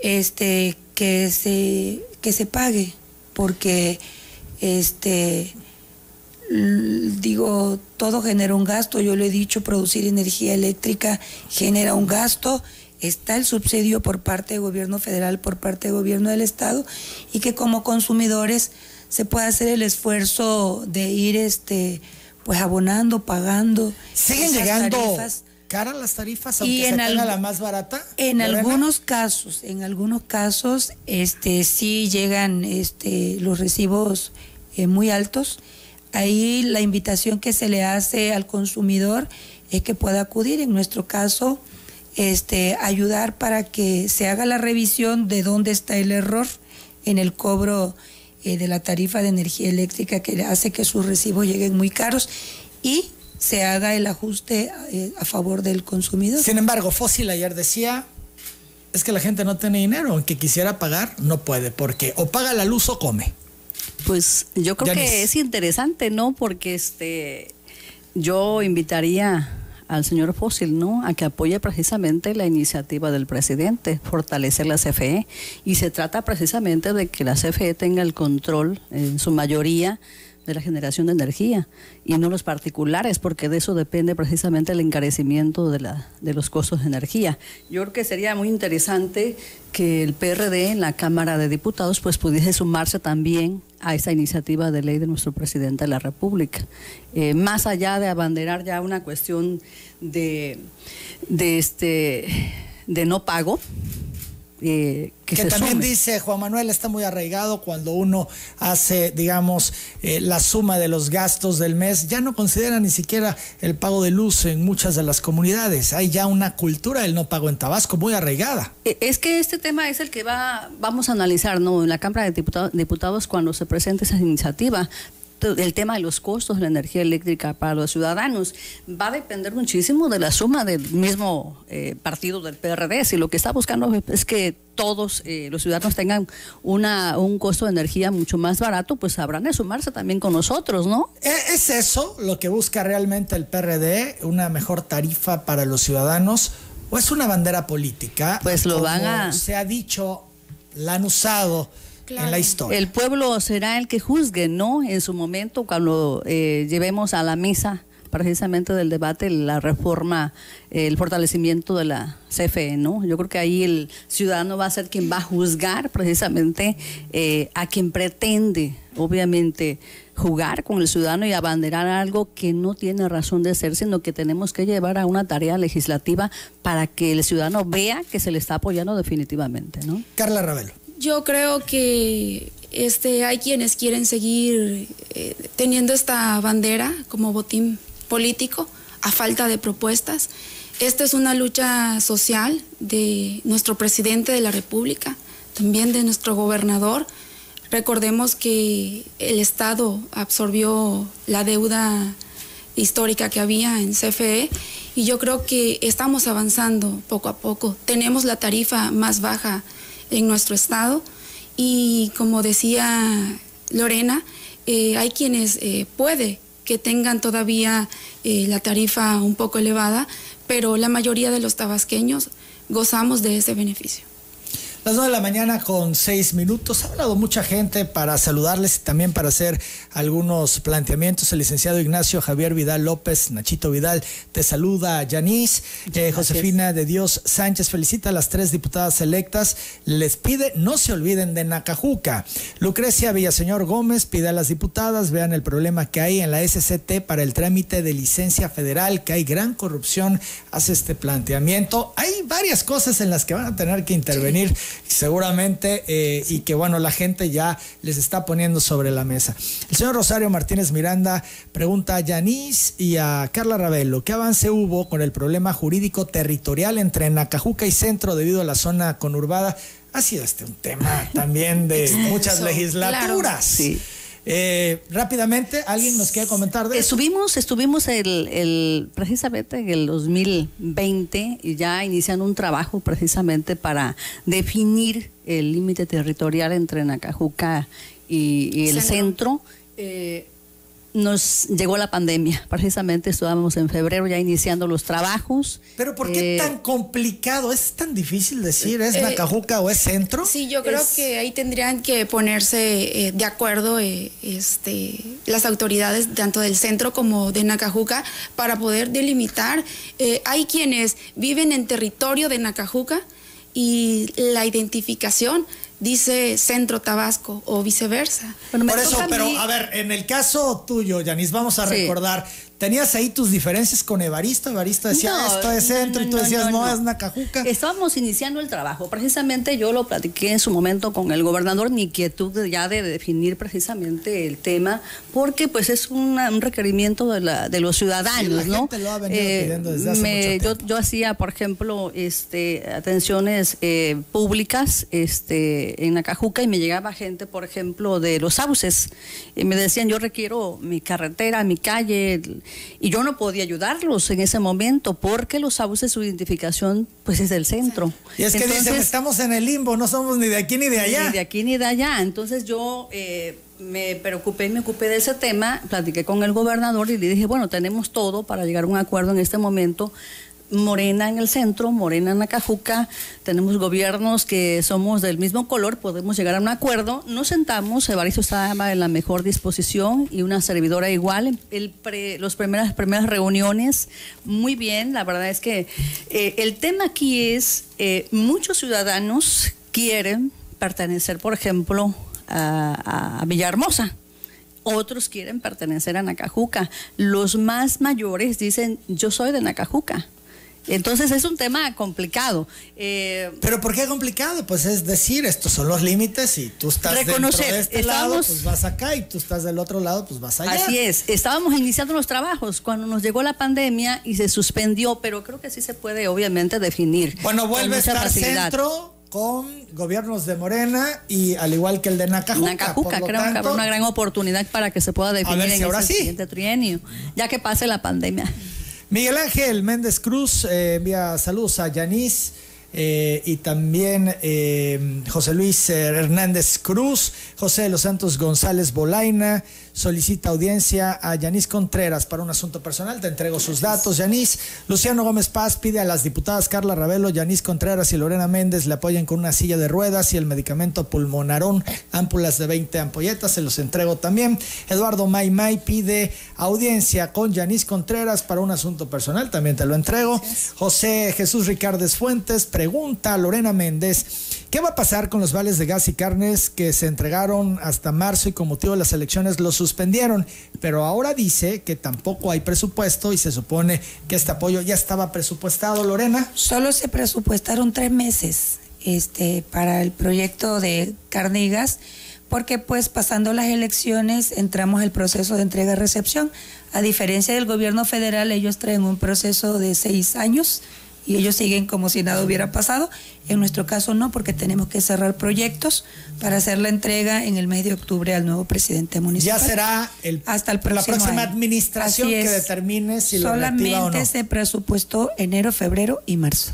este, que, se, que se pague, porque este, digo, todo genera un gasto, yo lo he dicho, producir energía eléctrica genera un gasto. Está el subsidio por parte del gobierno federal, por parte del gobierno del estado, y que como consumidores se pueda hacer el esfuerzo de ir este pues abonando, pagando. ¿Siguen llegando caras las tarifas aunque y en se la más barata? En algunos casos, en algunos casos, este sí llegan este los recibos eh, muy altos. Ahí la invitación que se le hace al consumidor es que pueda acudir. En nuestro caso, este, ayudar para que se haga la revisión de dónde está el error en el cobro eh, de la tarifa de energía eléctrica que hace que sus recibos lleguen muy caros y se haga el ajuste eh, a favor del consumidor. Sin embargo, Fósil ayer decía, es que la gente no tiene dinero, aunque quisiera pagar, no puede, porque o paga la luz o come. Pues yo creo que es interesante, ¿no? Porque este yo invitaría al señor Fósil, ¿no? A que apoye precisamente la iniciativa del presidente, fortalecer la CFE. Y se trata precisamente de que la CFE tenga el control en su mayoría de la generación de energía y no los particulares, porque de eso depende precisamente el encarecimiento de, la, de los costos de energía. Yo creo que sería muy interesante que el PRD en la Cámara de Diputados pues pudiese sumarse también a esa iniciativa de ley de nuestro presidente de la República. Eh, más allá de abanderar ya una cuestión de, de, este, de no pago, eh, que, también dice Juan Manuel está muy arraigado cuando uno hace digamos eh, la suma de los gastos del mes ya no considera ni siquiera el pago de luz en muchas de las comunidades. Hay ya una cultura del no pago en Tabasco muy arraigada. Eh, es que este tema es el que va vamos a analizar no en la Cámara de Diputados, diputados cuando se presente esa iniciativa el tema de los costos de la energía eléctrica para los ciudadanos va a depender muchísimo de la suma del mismo eh, partido del PRD. Si lo que está buscando es que todos eh, los ciudadanos tengan una, un costo de energía mucho más barato, pues habrán de sumarse también con nosotros, ¿no? ¿E-, ¿Es eso lo que busca realmente el PRD? ¿Una mejor tarifa para los ciudadanos? ¿O es una bandera política? Pues lo van a... Se ha dicho, la han usado en la historia. El pueblo será el que juzgue, ¿no? En su momento, cuando eh, llevemos a la mesa precisamente del debate la reforma, el fortalecimiento de la CFE, ¿no? Yo creo que ahí el ciudadano va a ser quien va a juzgar precisamente eh, a quien pretende, obviamente, jugar con el ciudadano y abanderar algo que no tiene razón de ser, sino que tenemos que llevar a una tarea legislativa para que el ciudadano vea que se le está apoyando definitivamente, ¿no? Carla Ravelo. Yo creo que este, hay quienes quieren seguir eh, teniendo esta bandera como botín político a falta de propuestas. Esta es una lucha social de nuestro presidente de la República, también de nuestro gobernador. Recordemos que el Estado absorbió la deuda histórica que había en CFE y yo creo que estamos avanzando poco a poco. Tenemos la tarifa más baja en nuestro estado y como decía Lorena, eh, hay quienes eh, puede que tengan todavía eh, la tarifa un poco elevada, pero la mayoría de los tabasqueños gozamos de ese beneficio. Las 9 de la mañana con 6 minutos. Ha hablado mucha gente para saludarles y también para hacer algunos planteamientos. El licenciado Ignacio Javier Vidal López, Nachito Vidal, te saluda Yanis. Eh, Josefina de Dios Sánchez felicita a las tres diputadas electas. Les pide no se olviden de Nacajuca. Lucrecia Villaseñor Gómez pide a las diputadas vean el problema que hay en la SCT para el trámite de licencia federal, que hay gran corrupción. Hace este planteamiento. Hay varias cosas en las que van a tener que intervenir seguramente, eh, y que bueno, la gente ya les está poniendo sobre la mesa. El señor Rosario Martínez Miranda pregunta a Yanis y a Carla Ravelo, ¿qué avance hubo con el problema jurídico territorial entre Nacajuca y Centro debido a la zona conurbada? Ha sido este un tema también de muchas legislaturas. Sí. Eh, rápidamente, ¿alguien nos quiere comentar de eso? Estuvimos, estuvimos el, precisamente en el 2020 y ya iniciando un trabajo precisamente para definir el límite territorial entre Nacajuca y, el centro. Eh, nos llegó la pandemia. Precisamente estábamos en febrero ya iniciando los trabajos. Pero ¿por qué Eh, tan complicado? ¿Es tan difícil decir es Eh, Nacajuca o es centro? Sí, yo creo Es- que ahí tendrían que ponerse eh, de acuerdo eh, este, las autoridades tanto del centro como de Nacajuca para poder delimitar. Eh, hay quienes viven en territorio de Nacajuca y la identificación dice centro Tabasco o viceversa. Bueno, Por eso, pero mí- a ver, en el caso tuyo, Yanis, vamos a Sí. recordar, tenías ahí tus diferencias con Evaristo, Evaristo decía No, esto es centro y tú decías no, es Nacajuca. Estábamos iniciando el trabajo. Precisamente yo lo platiqué en su momento con el gobernador, mi inquietud de ya de definir precisamente el tema, porque pues es una- un requerimiento de, la- de los ciudadanos, Sí, la lo ha venido pidiendo desde hace mucho yo, yo hacía, por ejemplo, este, atenciones eh, públicas este, en Acajuca y me llegaba gente, por ejemplo, de los sauces y me decían, yo requiero mi carretera, mi calle, y yo no podía ayudarlos en ese momento porque los sauces, su identificación, pues es del centro. Y es que dicen, Entonces, estamos en el limbo, no somos ni de aquí ni de allá. ni de aquí ni de allá. Entonces yo eh, me preocupé y me ocupé de ese tema, platiqué con el gobernador y le dije, bueno, tenemos todo para llegar a un acuerdo en este momento. Morena en el centro, Morena en Acajuca, tenemos gobiernos que somos del mismo color, podemos llegar a un acuerdo. Nos sentamos, Evaristo estaba en la mejor disposición y una servidora igual. El pre- los primeras, primeras reuniones, muy bien, la verdad es que eh, el tema aquí es, eh, muchos ciudadanos quieren pertenecer, por ejemplo, a, a Villahermosa. Otros quieren pertenecer a Nacajuca. Los más mayores dicen, yo soy de Nacajuca. Entonces es un tema complicado. Eh, Pero ¿por qué complicado? Pues es decir, estos son los límites y tú estás Reconocer, de este lado, pues vas acá y tú estás del otro lado, pues vas allá. Así es, estábamos iniciando los trabajos cuando nos llegó la pandemia y se suspendió, pero creo que sí se puede obviamente definir. Bueno, vuelve a estar facilidad. centro con gobiernos de Morena y al igual que el de Nacajuca. Nacajuca, creo que tanto, habrá una gran oportunidad para que se pueda definir si en ese sí. siguiente trienio, ya que pase la pandemia. Miguel Ángel Méndez Cruz eh, envía saludos a Yanis eh, y también eh, José Luis eh, Hernández Cruz, José de los Santos González Bolaina, solicita audiencia a Yanis Contreras para un asunto personal. Te entrego sus datos, Yanis. Luciano Gómez Paz pide a las diputadas Carla Ravelo, Yanis Contreras y Lorena Méndez le apoyen con una silla de ruedas y el medicamento pulmonarón, ámpulas de 20 ampolletas, se los entrego también. Eduardo May May pide audiencia con Yanis Contreras para un asunto personal, también te lo entrego. José Jesús Ricardes Fuentes pregunta a Lorena Méndez, ¿qué va a pasar con los vales de gas y carnes que se entregaron hasta marzo y con motivo de las elecciones los suspendieron? Pero ahora dice que tampoco hay presupuesto y se supone que este apoyo ya estaba presupuestado, Lorena. Solo se presupuestaron tres meses este, para el proyecto de carne y gas, porque pues pasando las elecciones entramos el proceso de entrega-recepción. A diferencia del gobierno federal, ellos traen un proceso de seis años y ellos siguen como si nada hubiera pasado. En nuestro caso no, porque tenemos que cerrar proyectos para hacer la entrega en el mes de octubre al nuevo presidente municipal. Ya será el, hasta el la próxima año. administración que determine si lo Solamente o no. se presupuestó enero, febrero y marzo.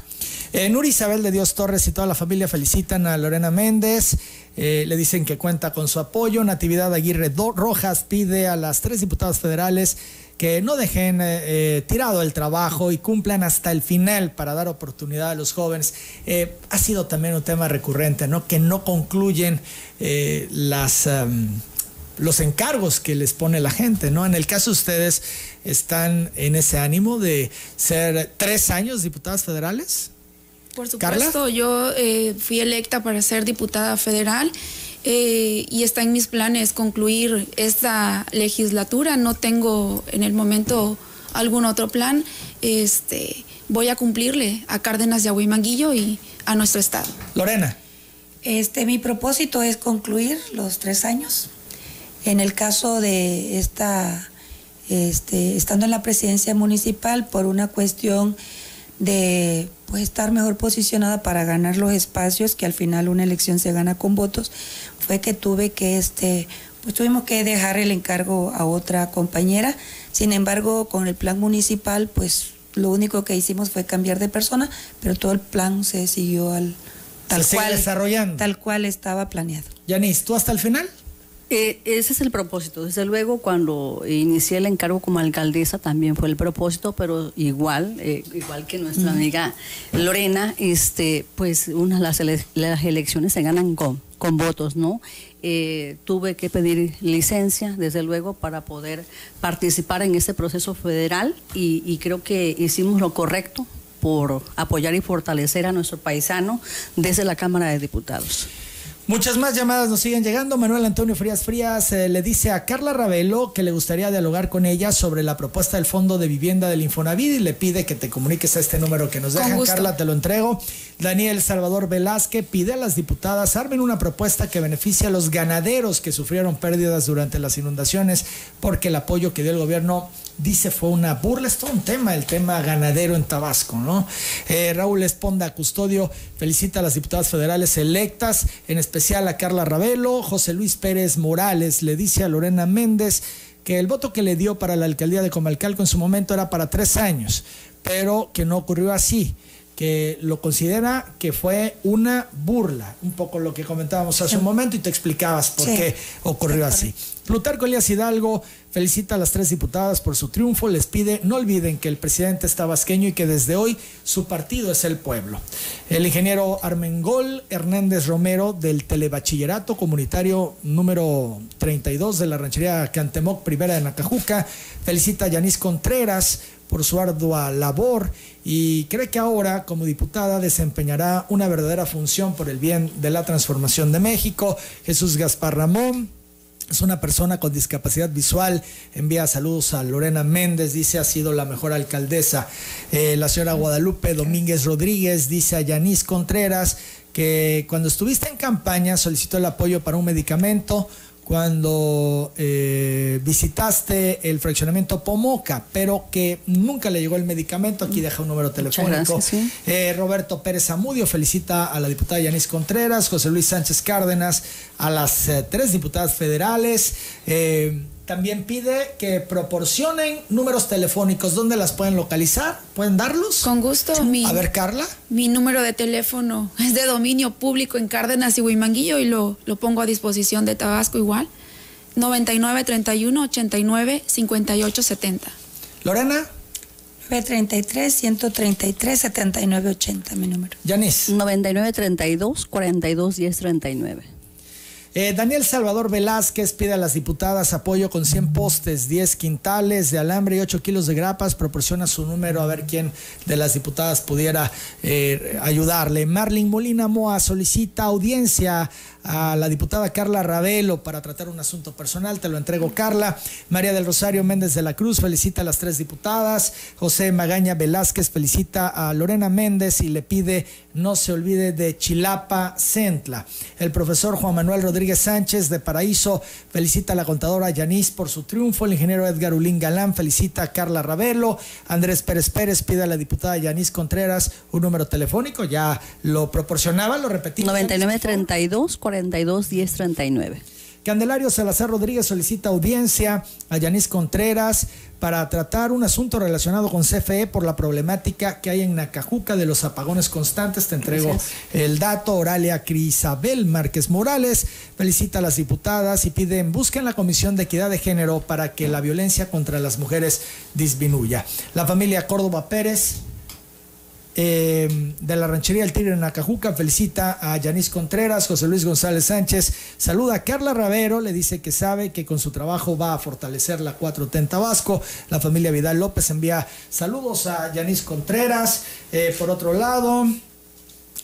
Eh, Nuri Isabel de Dios Torres y toda la familia felicitan a Lorena Méndez. eh, le dicen que cuenta con su apoyo. Natividad Aguirre Do- Rojas pide a las tres diputadas federales que no dejen eh, eh, tirado el trabajo y cumplan hasta el final para dar oportunidad a los jóvenes. Eh, ha sido también un tema recurrente, ¿no? Que no concluyen eh, las. am, los encargos que les pone la gente, ¿no? En el caso de ustedes, ¿están en ese ánimo de ser tres años diputadas federales? Por ¿Carla? supuesto, yo eh, fui electa para ser diputada federal eh, y está en mis planes concluir esta legislatura. No tengo en el momento algún otro plan. Este, voy a cumplirle a Cárdenas de Manguillo y a nuestro estado. Lorena. Este, mi propósito es concluir los tres años. En el caso de esta, este, estando en la presidencia municipal por una cuestión de pues, estar mejor posicionada para ganar los espacios, que al final una elección se gana con votos, fue que tuve que, este, pues tuvimos que dejar el encargo a otra compañera. Sin embargo, con el plan municipal, pues lo único que hicimos fue cambiar de persona, pero todo el plan se siguió al tal Se cual desarrollando. tal cual estaba planeado. Yanis, ¿tú hasta el final? Eh, ese es el propósito. Desde luego, cuando inicié el encargo como alcaldesa también fue el propósito, pero igual, eh, igual que nuestra amiga Lorena, este, pues una las, las elecciones se ganan con, con votos, ¿no? Eh, tuve que pedir licencia, desde luego, para poder participar en este proceso federal y, y creo que hicimos lo correcto por apoyar y fortalecer a nuestro paisano desde la Cámara de Diputados. Muchas más llamadas nos siguen llegando. Manuel Antonio Frías Frías eh, le dice a Carla Ravelo que le gustaría dialogar con ella sobre la propuesta del Fondo de Vivienda del Infonavit y le pide que te comuniques a este número que nos dejan. Carla, te lo entrego. Daniel Salvador Velázquez pide a las diputadas armen una propuesta que beneficie a los ganaderos que sufrieron pérdidas durante las inundaciones porque el apoyo que dio el gobierno dice fue una burla. Es todo un tema, el tema ganadero en Tabasco, ¿no? Eh, Raúl Esponda Custodio felicita a las diputadas federales electas, en especial a Carla Ravelo, José Luis Pérez Morales le dice a Lorena Méndez que el voto que le dio para la alcaldía de Comalcalco en su momento era para tres años, pero que no ocurrió así que lo considera que fue una burla, un poco lo que comentábamos hace un momento y te explicabas por qué ocurrió así. Plutarco Elías Hidalgo felicita a las tres diputadas por su triunfo, les pide no olviden que el presidente está vasqueño y que desde hoy su partido es el pueblo. El ingeniero Armengol Hernández Romero del Telebachillerato Comunitario número 32 de la ranchería Cantemoc Primera de Nacajuca felicita a Yanis Contreras por su ardua labor y cree que ahora como diputada desempeñará una verdadera función por el bien de la transformación de México. Jesús Gaspar Ramón es una persona con discapacidad visual. Envía saludos a Lorena Méndez, dice ha sido la mejor alcaldesa. Eh, la señora Guadalupe Domínguez Rodríguez dice a Yanis Contreras que cuando estuviste en campaña solicitó el apoyo para un medicamento cuando eh, visitaste el fraccionamiento Pomoca, pero que nunca le llegó el medicamento. Aquí deja un número telefónico. Eh, Roberto Pérez Amudio felicita a la diputada Yanis Contreras, José Luis Sánchez Cárdenas, a las eh, tres diputadas federales también pide que proporcionen números telefónicos. ¿Dónde las pueden localizar? ¿Pueden darlos? Con gusto. a ver, Carla. Mi número de teléfono es de dominio público en Cárdenas y Huimanguillo y lo, lo pongo a disposición de Tabasco igual. 99 31 89 58 70. Lorena. 33 133 79 80 mi número. Yanis. 99 32 42 10 39. Eh, Daniel Salvador Velázquez pide a las diputadas apoyo con 100 postes, 10 quintales de alambre y 8 kilos de grapas. Proporciona su número a ver quién de las diputadas pudiera eh, ayudarle. Marlin Molina Moa solicita audiencia a la diputada Carla Ravelo para tratar un asunto personal. Te lo entrego, Carla. María del Rosario Méndez de la Cruz felicita a las tres diputadas. José Magaña Velázquez felicita a Lorena Méndez y le pide no se olvide de Chilapa Centla. El profesor Juan Manuel Rodríguez Sánchez de Paraíso felicita a la contadora Yanis por su triunfo. El ingeniero Edgar Ulín Galán felicita a Carla Ravelo. Andrés Pérez Pérez pide a la diputada Yanis Contreras un número telefónico. Ya lo proporcionaba, lo repetimos. 9932 42 10 39. Candelario Salazar Rodríguez solicita audiencia a Yanis Contreras para tratar un asunto relacionado con CFE por la problemática que hay en Nacajuca de los apagones constantes. Te entrego el dato. Oralia Crisabel Márquez Morales felicita a las diputadas y piden busquen la Comisión de Equidad de Género para que la violencia contra las mujeres disminuya. La familia Córdoba Pérez eh, de la ranchería El Tigre en Acajuca felicita a Yanis Contreras, José Luis González Sánchez, saluda a Carla Ravero, le dice que sabe que con su trabajo va a fortalecer la 4T en Tabasco. La familia Vidal López envía saludos a Yanis Contreras. Eh, por otro lado,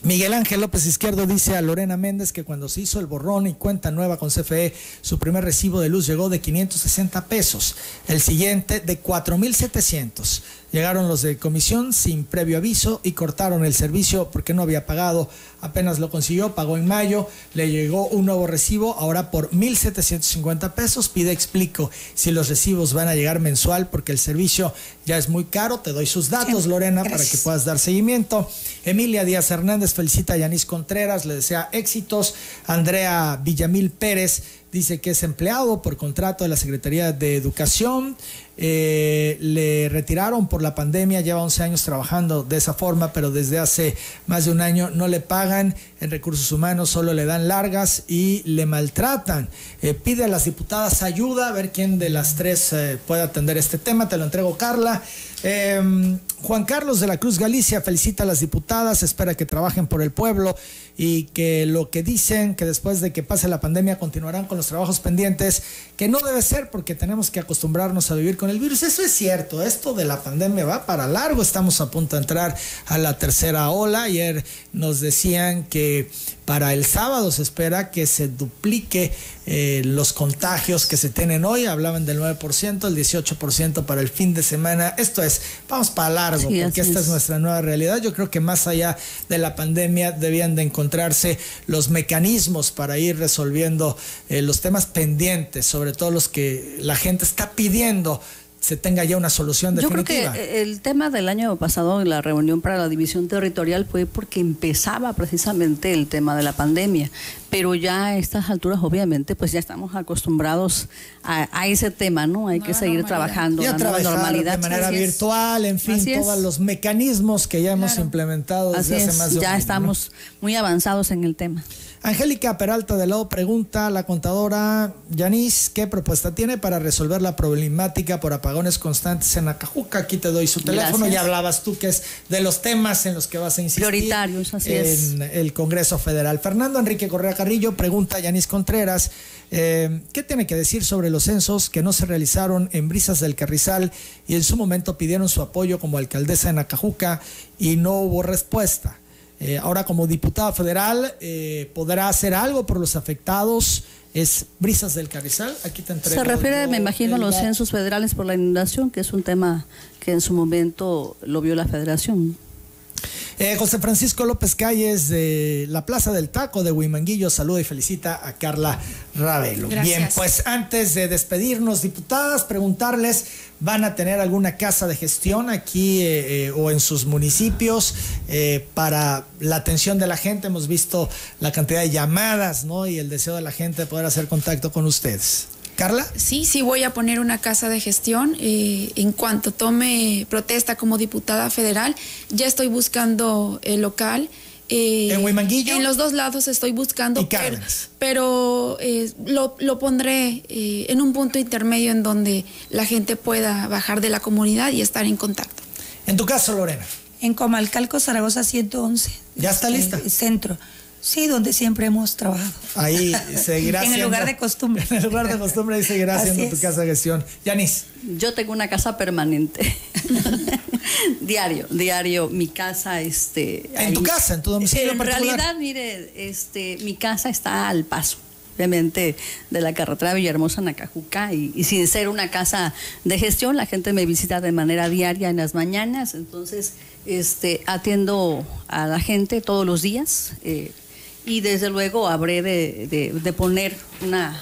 Miguel Ángel López Izquierdo dice a Lorena Méndez que cuando se hizo el borrón y cuenta nueva con CFE, su primer recibo de luz llegó de 560 pesos, el siguiente de 4.700. Llegaron los de comisión sin previo aviso y cortaron el servicio porque no había pagado. Apenas lo consiguió, pagó en mayo, le llegó un nuevo recibo, ahora por 1.750 pesos. Pide explico si los recibos van a llegar mensual porque el servicio ya es muy caro. Te doy sus datos, Lorena, para que puedas dar seguimiento. Emilia Díaz Hernández felicita a Yanis Contreras, le desea éxitos. Andrea Villamil Pérez dice que es empleado por contrato de la Secretaría de Educación. Eh, le retiraron por la pandemia, lleva 11 años trabajando de esa forma, pero desde hace más de un año no le pagan en recursos humanos, solo le dan largas y le maltratan. Eh, pide a las diputadas ayuda, a ver quién de las tres eh, puede atender este tema. Te lo entrego, Carla. Em, Juan Carlos de la Cruz Galicia felicita a las diputadas, espera que trabajen por el pueblo y que lo que dicen, que después de que pase la pandemia continuarán con los trabajos pendientes, que no debe ser porque tenemos que acostumbrarnos a vivir con el virus. Eso es cierto, esto de la pandemia va para largo, estamos a punto de entrar a la tercera ola. Ayer nos decían que para el sábado se espera que se duplique eh, los contagios que se tienen hoy, hablaban del 9%, el 18% para el fin de semana. Esto es, vamos para largo, porque esta es. nuestra nueva realidad. Yo creo que más allá de la pandemia debían de encontrarse los mecanismos para ir resolviendo eh, los temas pendientes, sobre todo los que la gente está pidiendo se tenga ya una solución definitiva. Yo creo que el tema del año pasado en la reunión para la división territorial fue porque empezaba precisamente el tema de la pandemia, pero ya a estas alturas obviamente pues ya estamos acostumbrados a, ese tema, ¿no? Hay que seguir trabajando la normalidad. de manera virtual, en fin, todos los mecanismos que ya hemos implementado desde hace más de Ya estamos muy avanzados en el tema. Angélica Peralta de Lado pregunta a la contadora Yanis, ¿qué propuesta tiene para resolver la problemática por apagones constantes en Acajuca? Aquí te doy su teléfono, ya hablabas tú que es de los temas en los que vas a insistir. Prioritarios, así en el Congreso Federal. Fernando Enrique Correa Carrillo pregunta a Yanis Contreras, eh, ¿qué tiene que decir sobre los censos que no se realizaron en Brisas del Carrizal y en su momento pidieron su apoyo como alcaldesa en Acajuca y no hubo respuesta? Eh, ahora como diputada federal eh, podrá hacer algo por los afectados. Es Brisas del Carrizal. Aquí te entrego. Se refiere, me imagino, a los censos federales por la inundación, que es un tema que en su momento lo vio la federación. Eh, José Francisco López Calles de la Plaza del Taco de Huimanguillo saluda y felicita a Carla Ravelo. Bien, pues antes de despedirnos, diputadas, preguntarles, ¿van a tener alguna casa de gestión aquí eh, eh, o en sus municipios para la atención de la gente? Hemos visto la cantidad de llamadas ¿no? y el deseo de la gente de poder hacer contacto con ustedes. Carla. Sí, sí voy a poner una casa de gestión. Eh, en cuanto tome protesta como diputada federal, ya estoy buscando el local. Eh, ¿En Huimanguillo? En los dos lados estoy buscando. ¿Y pero, pero eh, lo, lo, pondré en un punto intermedio en donde la gente pueda bajar de la comunidad y estar en contacto. En tu caso, Lorena. En Comalcalco, Zaragoza 111. ¿Ya está lista? Centro. Sí, donde siempre hemos trabajado. Ahí seguirá En el lugar de costumbre. En el lugar de costumbre ahí seguirá siendo tu casa de gestión. Yanis. Yo tengo una casa permanente. diario, diario. Mi casa, este. ¿En tu casa? ¿En tu domicilio En realidad, mire, este, mi casa está al paso obviamente de la carretera Villahermosa Nacajuca y, y, sin ser una casa de gestión, la gente me visita de manera diaria en las mañanas, entonces este, atiendo a la gente todos los días eh, y desde luego habré de, de, poner una,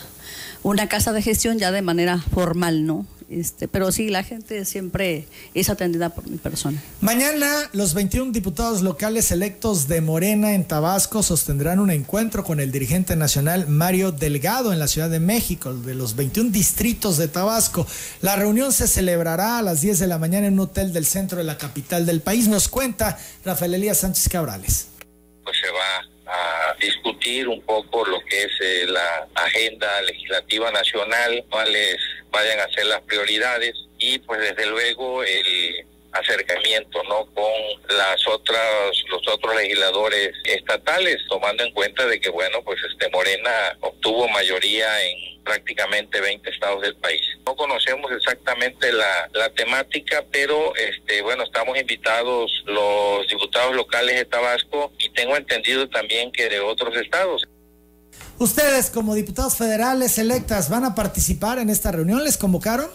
una casa de gestión ya de manera formal, ¿no? Este, pero sí, la gente siempre es atendida por mi persona. Mañana los 21 diputados locales electos de Morena en Tabasco sostendrán un encuentro con el dirigente nacional Mario Delgado en la Ciudad de México, de los 21 distritos de Tabasco. La reunión se celebrará a las 10 de la mañana en un hotel del centro de la capital del país. Nos cuenta Rafael Elías Sánchez Cabrales. Pues se va discutir un poco lo que es eh, la agenda legislativa nacional, cuáles vayan a ser las prioridades y pues desde luego el acercamiento no con las otras los otros legisladores estatales tomando en cuenta de que bueno pues este Morena obtuvo mayoría en prácticamente 20 estados del país. No conocemos exactamente la, la temática, pero este bueno, estamos invitados los diputados locales de Tabasco y tengo entendido también que de otros estados. Ustedes como diputados federales electas van a participar en esta reunión, ¿les convocaron?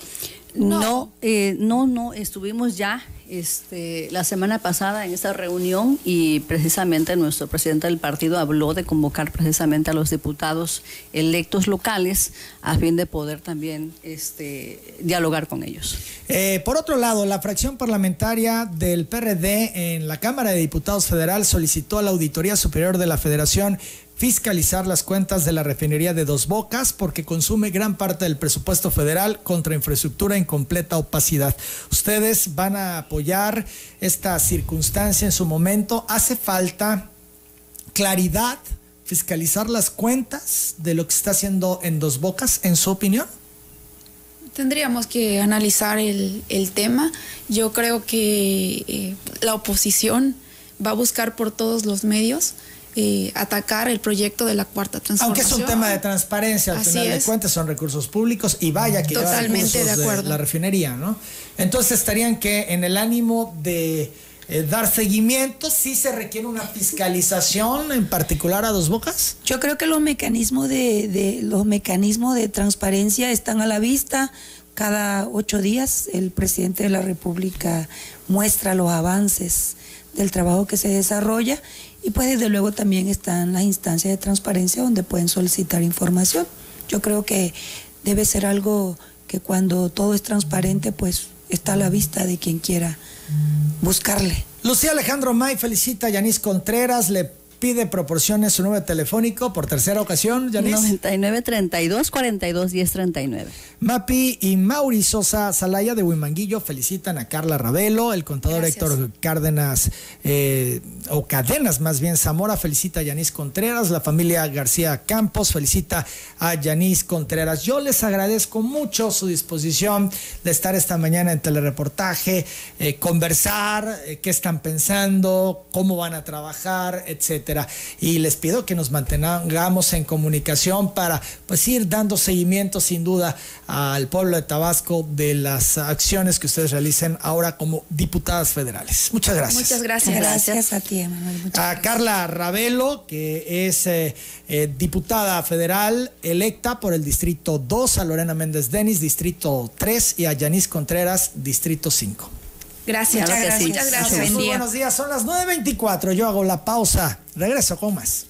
No, eh, no, no, estuvimos ya este, la semana pasada en esta reunión y precisamente nuestro presidente del partido habló de convocar precisamente a los diputados electos locales a fin de poder también este, dialogar con ellos. Eh, por otro lado, la fracción parlamentaria del PRD en la Cámara de Diputados Federal solicitó a la Auditoría Superior de la Federación fiscalizar las cuentas de la refinería de Dos Bocas porque consume gran parte del presupuesto federal contra infraestructura en completa opacidad. Ustedes van a apoyar esta circunstancia en su momento. Hace falta claridad, fiscalizar las cuentas de lo que está haciendo en Dos Bocas, en su opinión. Tendríamos que analizar el, tema. Yo creo que eh, la oposición va a buscar por todos los medios eh, atacar el proyecto de la cuarta transformación. Aunque es un tema de transparencia, al final de cuentas son recursos públicos y vaya que Totalmente de, acuerdo. la refinería, ¿no? Entonces estarían que en el ánimo de eh, dar seguimiento, sí se requiere una fiscalización en particular a dos bocas. Yo creo que los mecanismos de, de los mecanismos de transparencia están a la vista. Cada ocho días el presidente de la República muestra los avances del trabajo que se desarrolla y pues desde luego también están las instancias de transparencia donde pueden solicitar información. Yo creo que debe ser algo que cuando todo es transparente pues está a la vista de quien quiera buscarle. Lucía Alejandro May felicita a Yanis Contreras, le pide proporciones su número telefónico por tercera ocasión, Yanis. 99 32 42 10 39. Mapi y Mauri Sosa Salaya de Huimanguillo felicitan a Carla Ravelo, el contador Héctor Cárdenas, eh, o Cadenas más bien, Zamora felicita a Yanis Contreras, la familia García Campos felicita a Yanis Contreras. Yo les agradezco mucho su disposición de estar esta mañana en telereportaje, eh, conversar, eh, qué están pensando, cómo van a trabajar, etcétera. Y les pido que nos mantengamos en comunicación para pues ir dando seguimiento sin duda al pueblo de Tabasco de las acciones que ustedes realicen ahora como diputadas federales. Muchas gracias. Muchas gracias. Gracias a ti, Emanuel. a Carla Ravelo, que es eh, eh, diputada federal electa por el Distrito 2, a Lorena Méndez Denis, Distrito 3, y a Yanis Contreras, Distrito 5. Gracias, muchas gracias. Muchas gracias. Muy buenos días, son las 9.24. Yo hago la pausa. Regreso con más.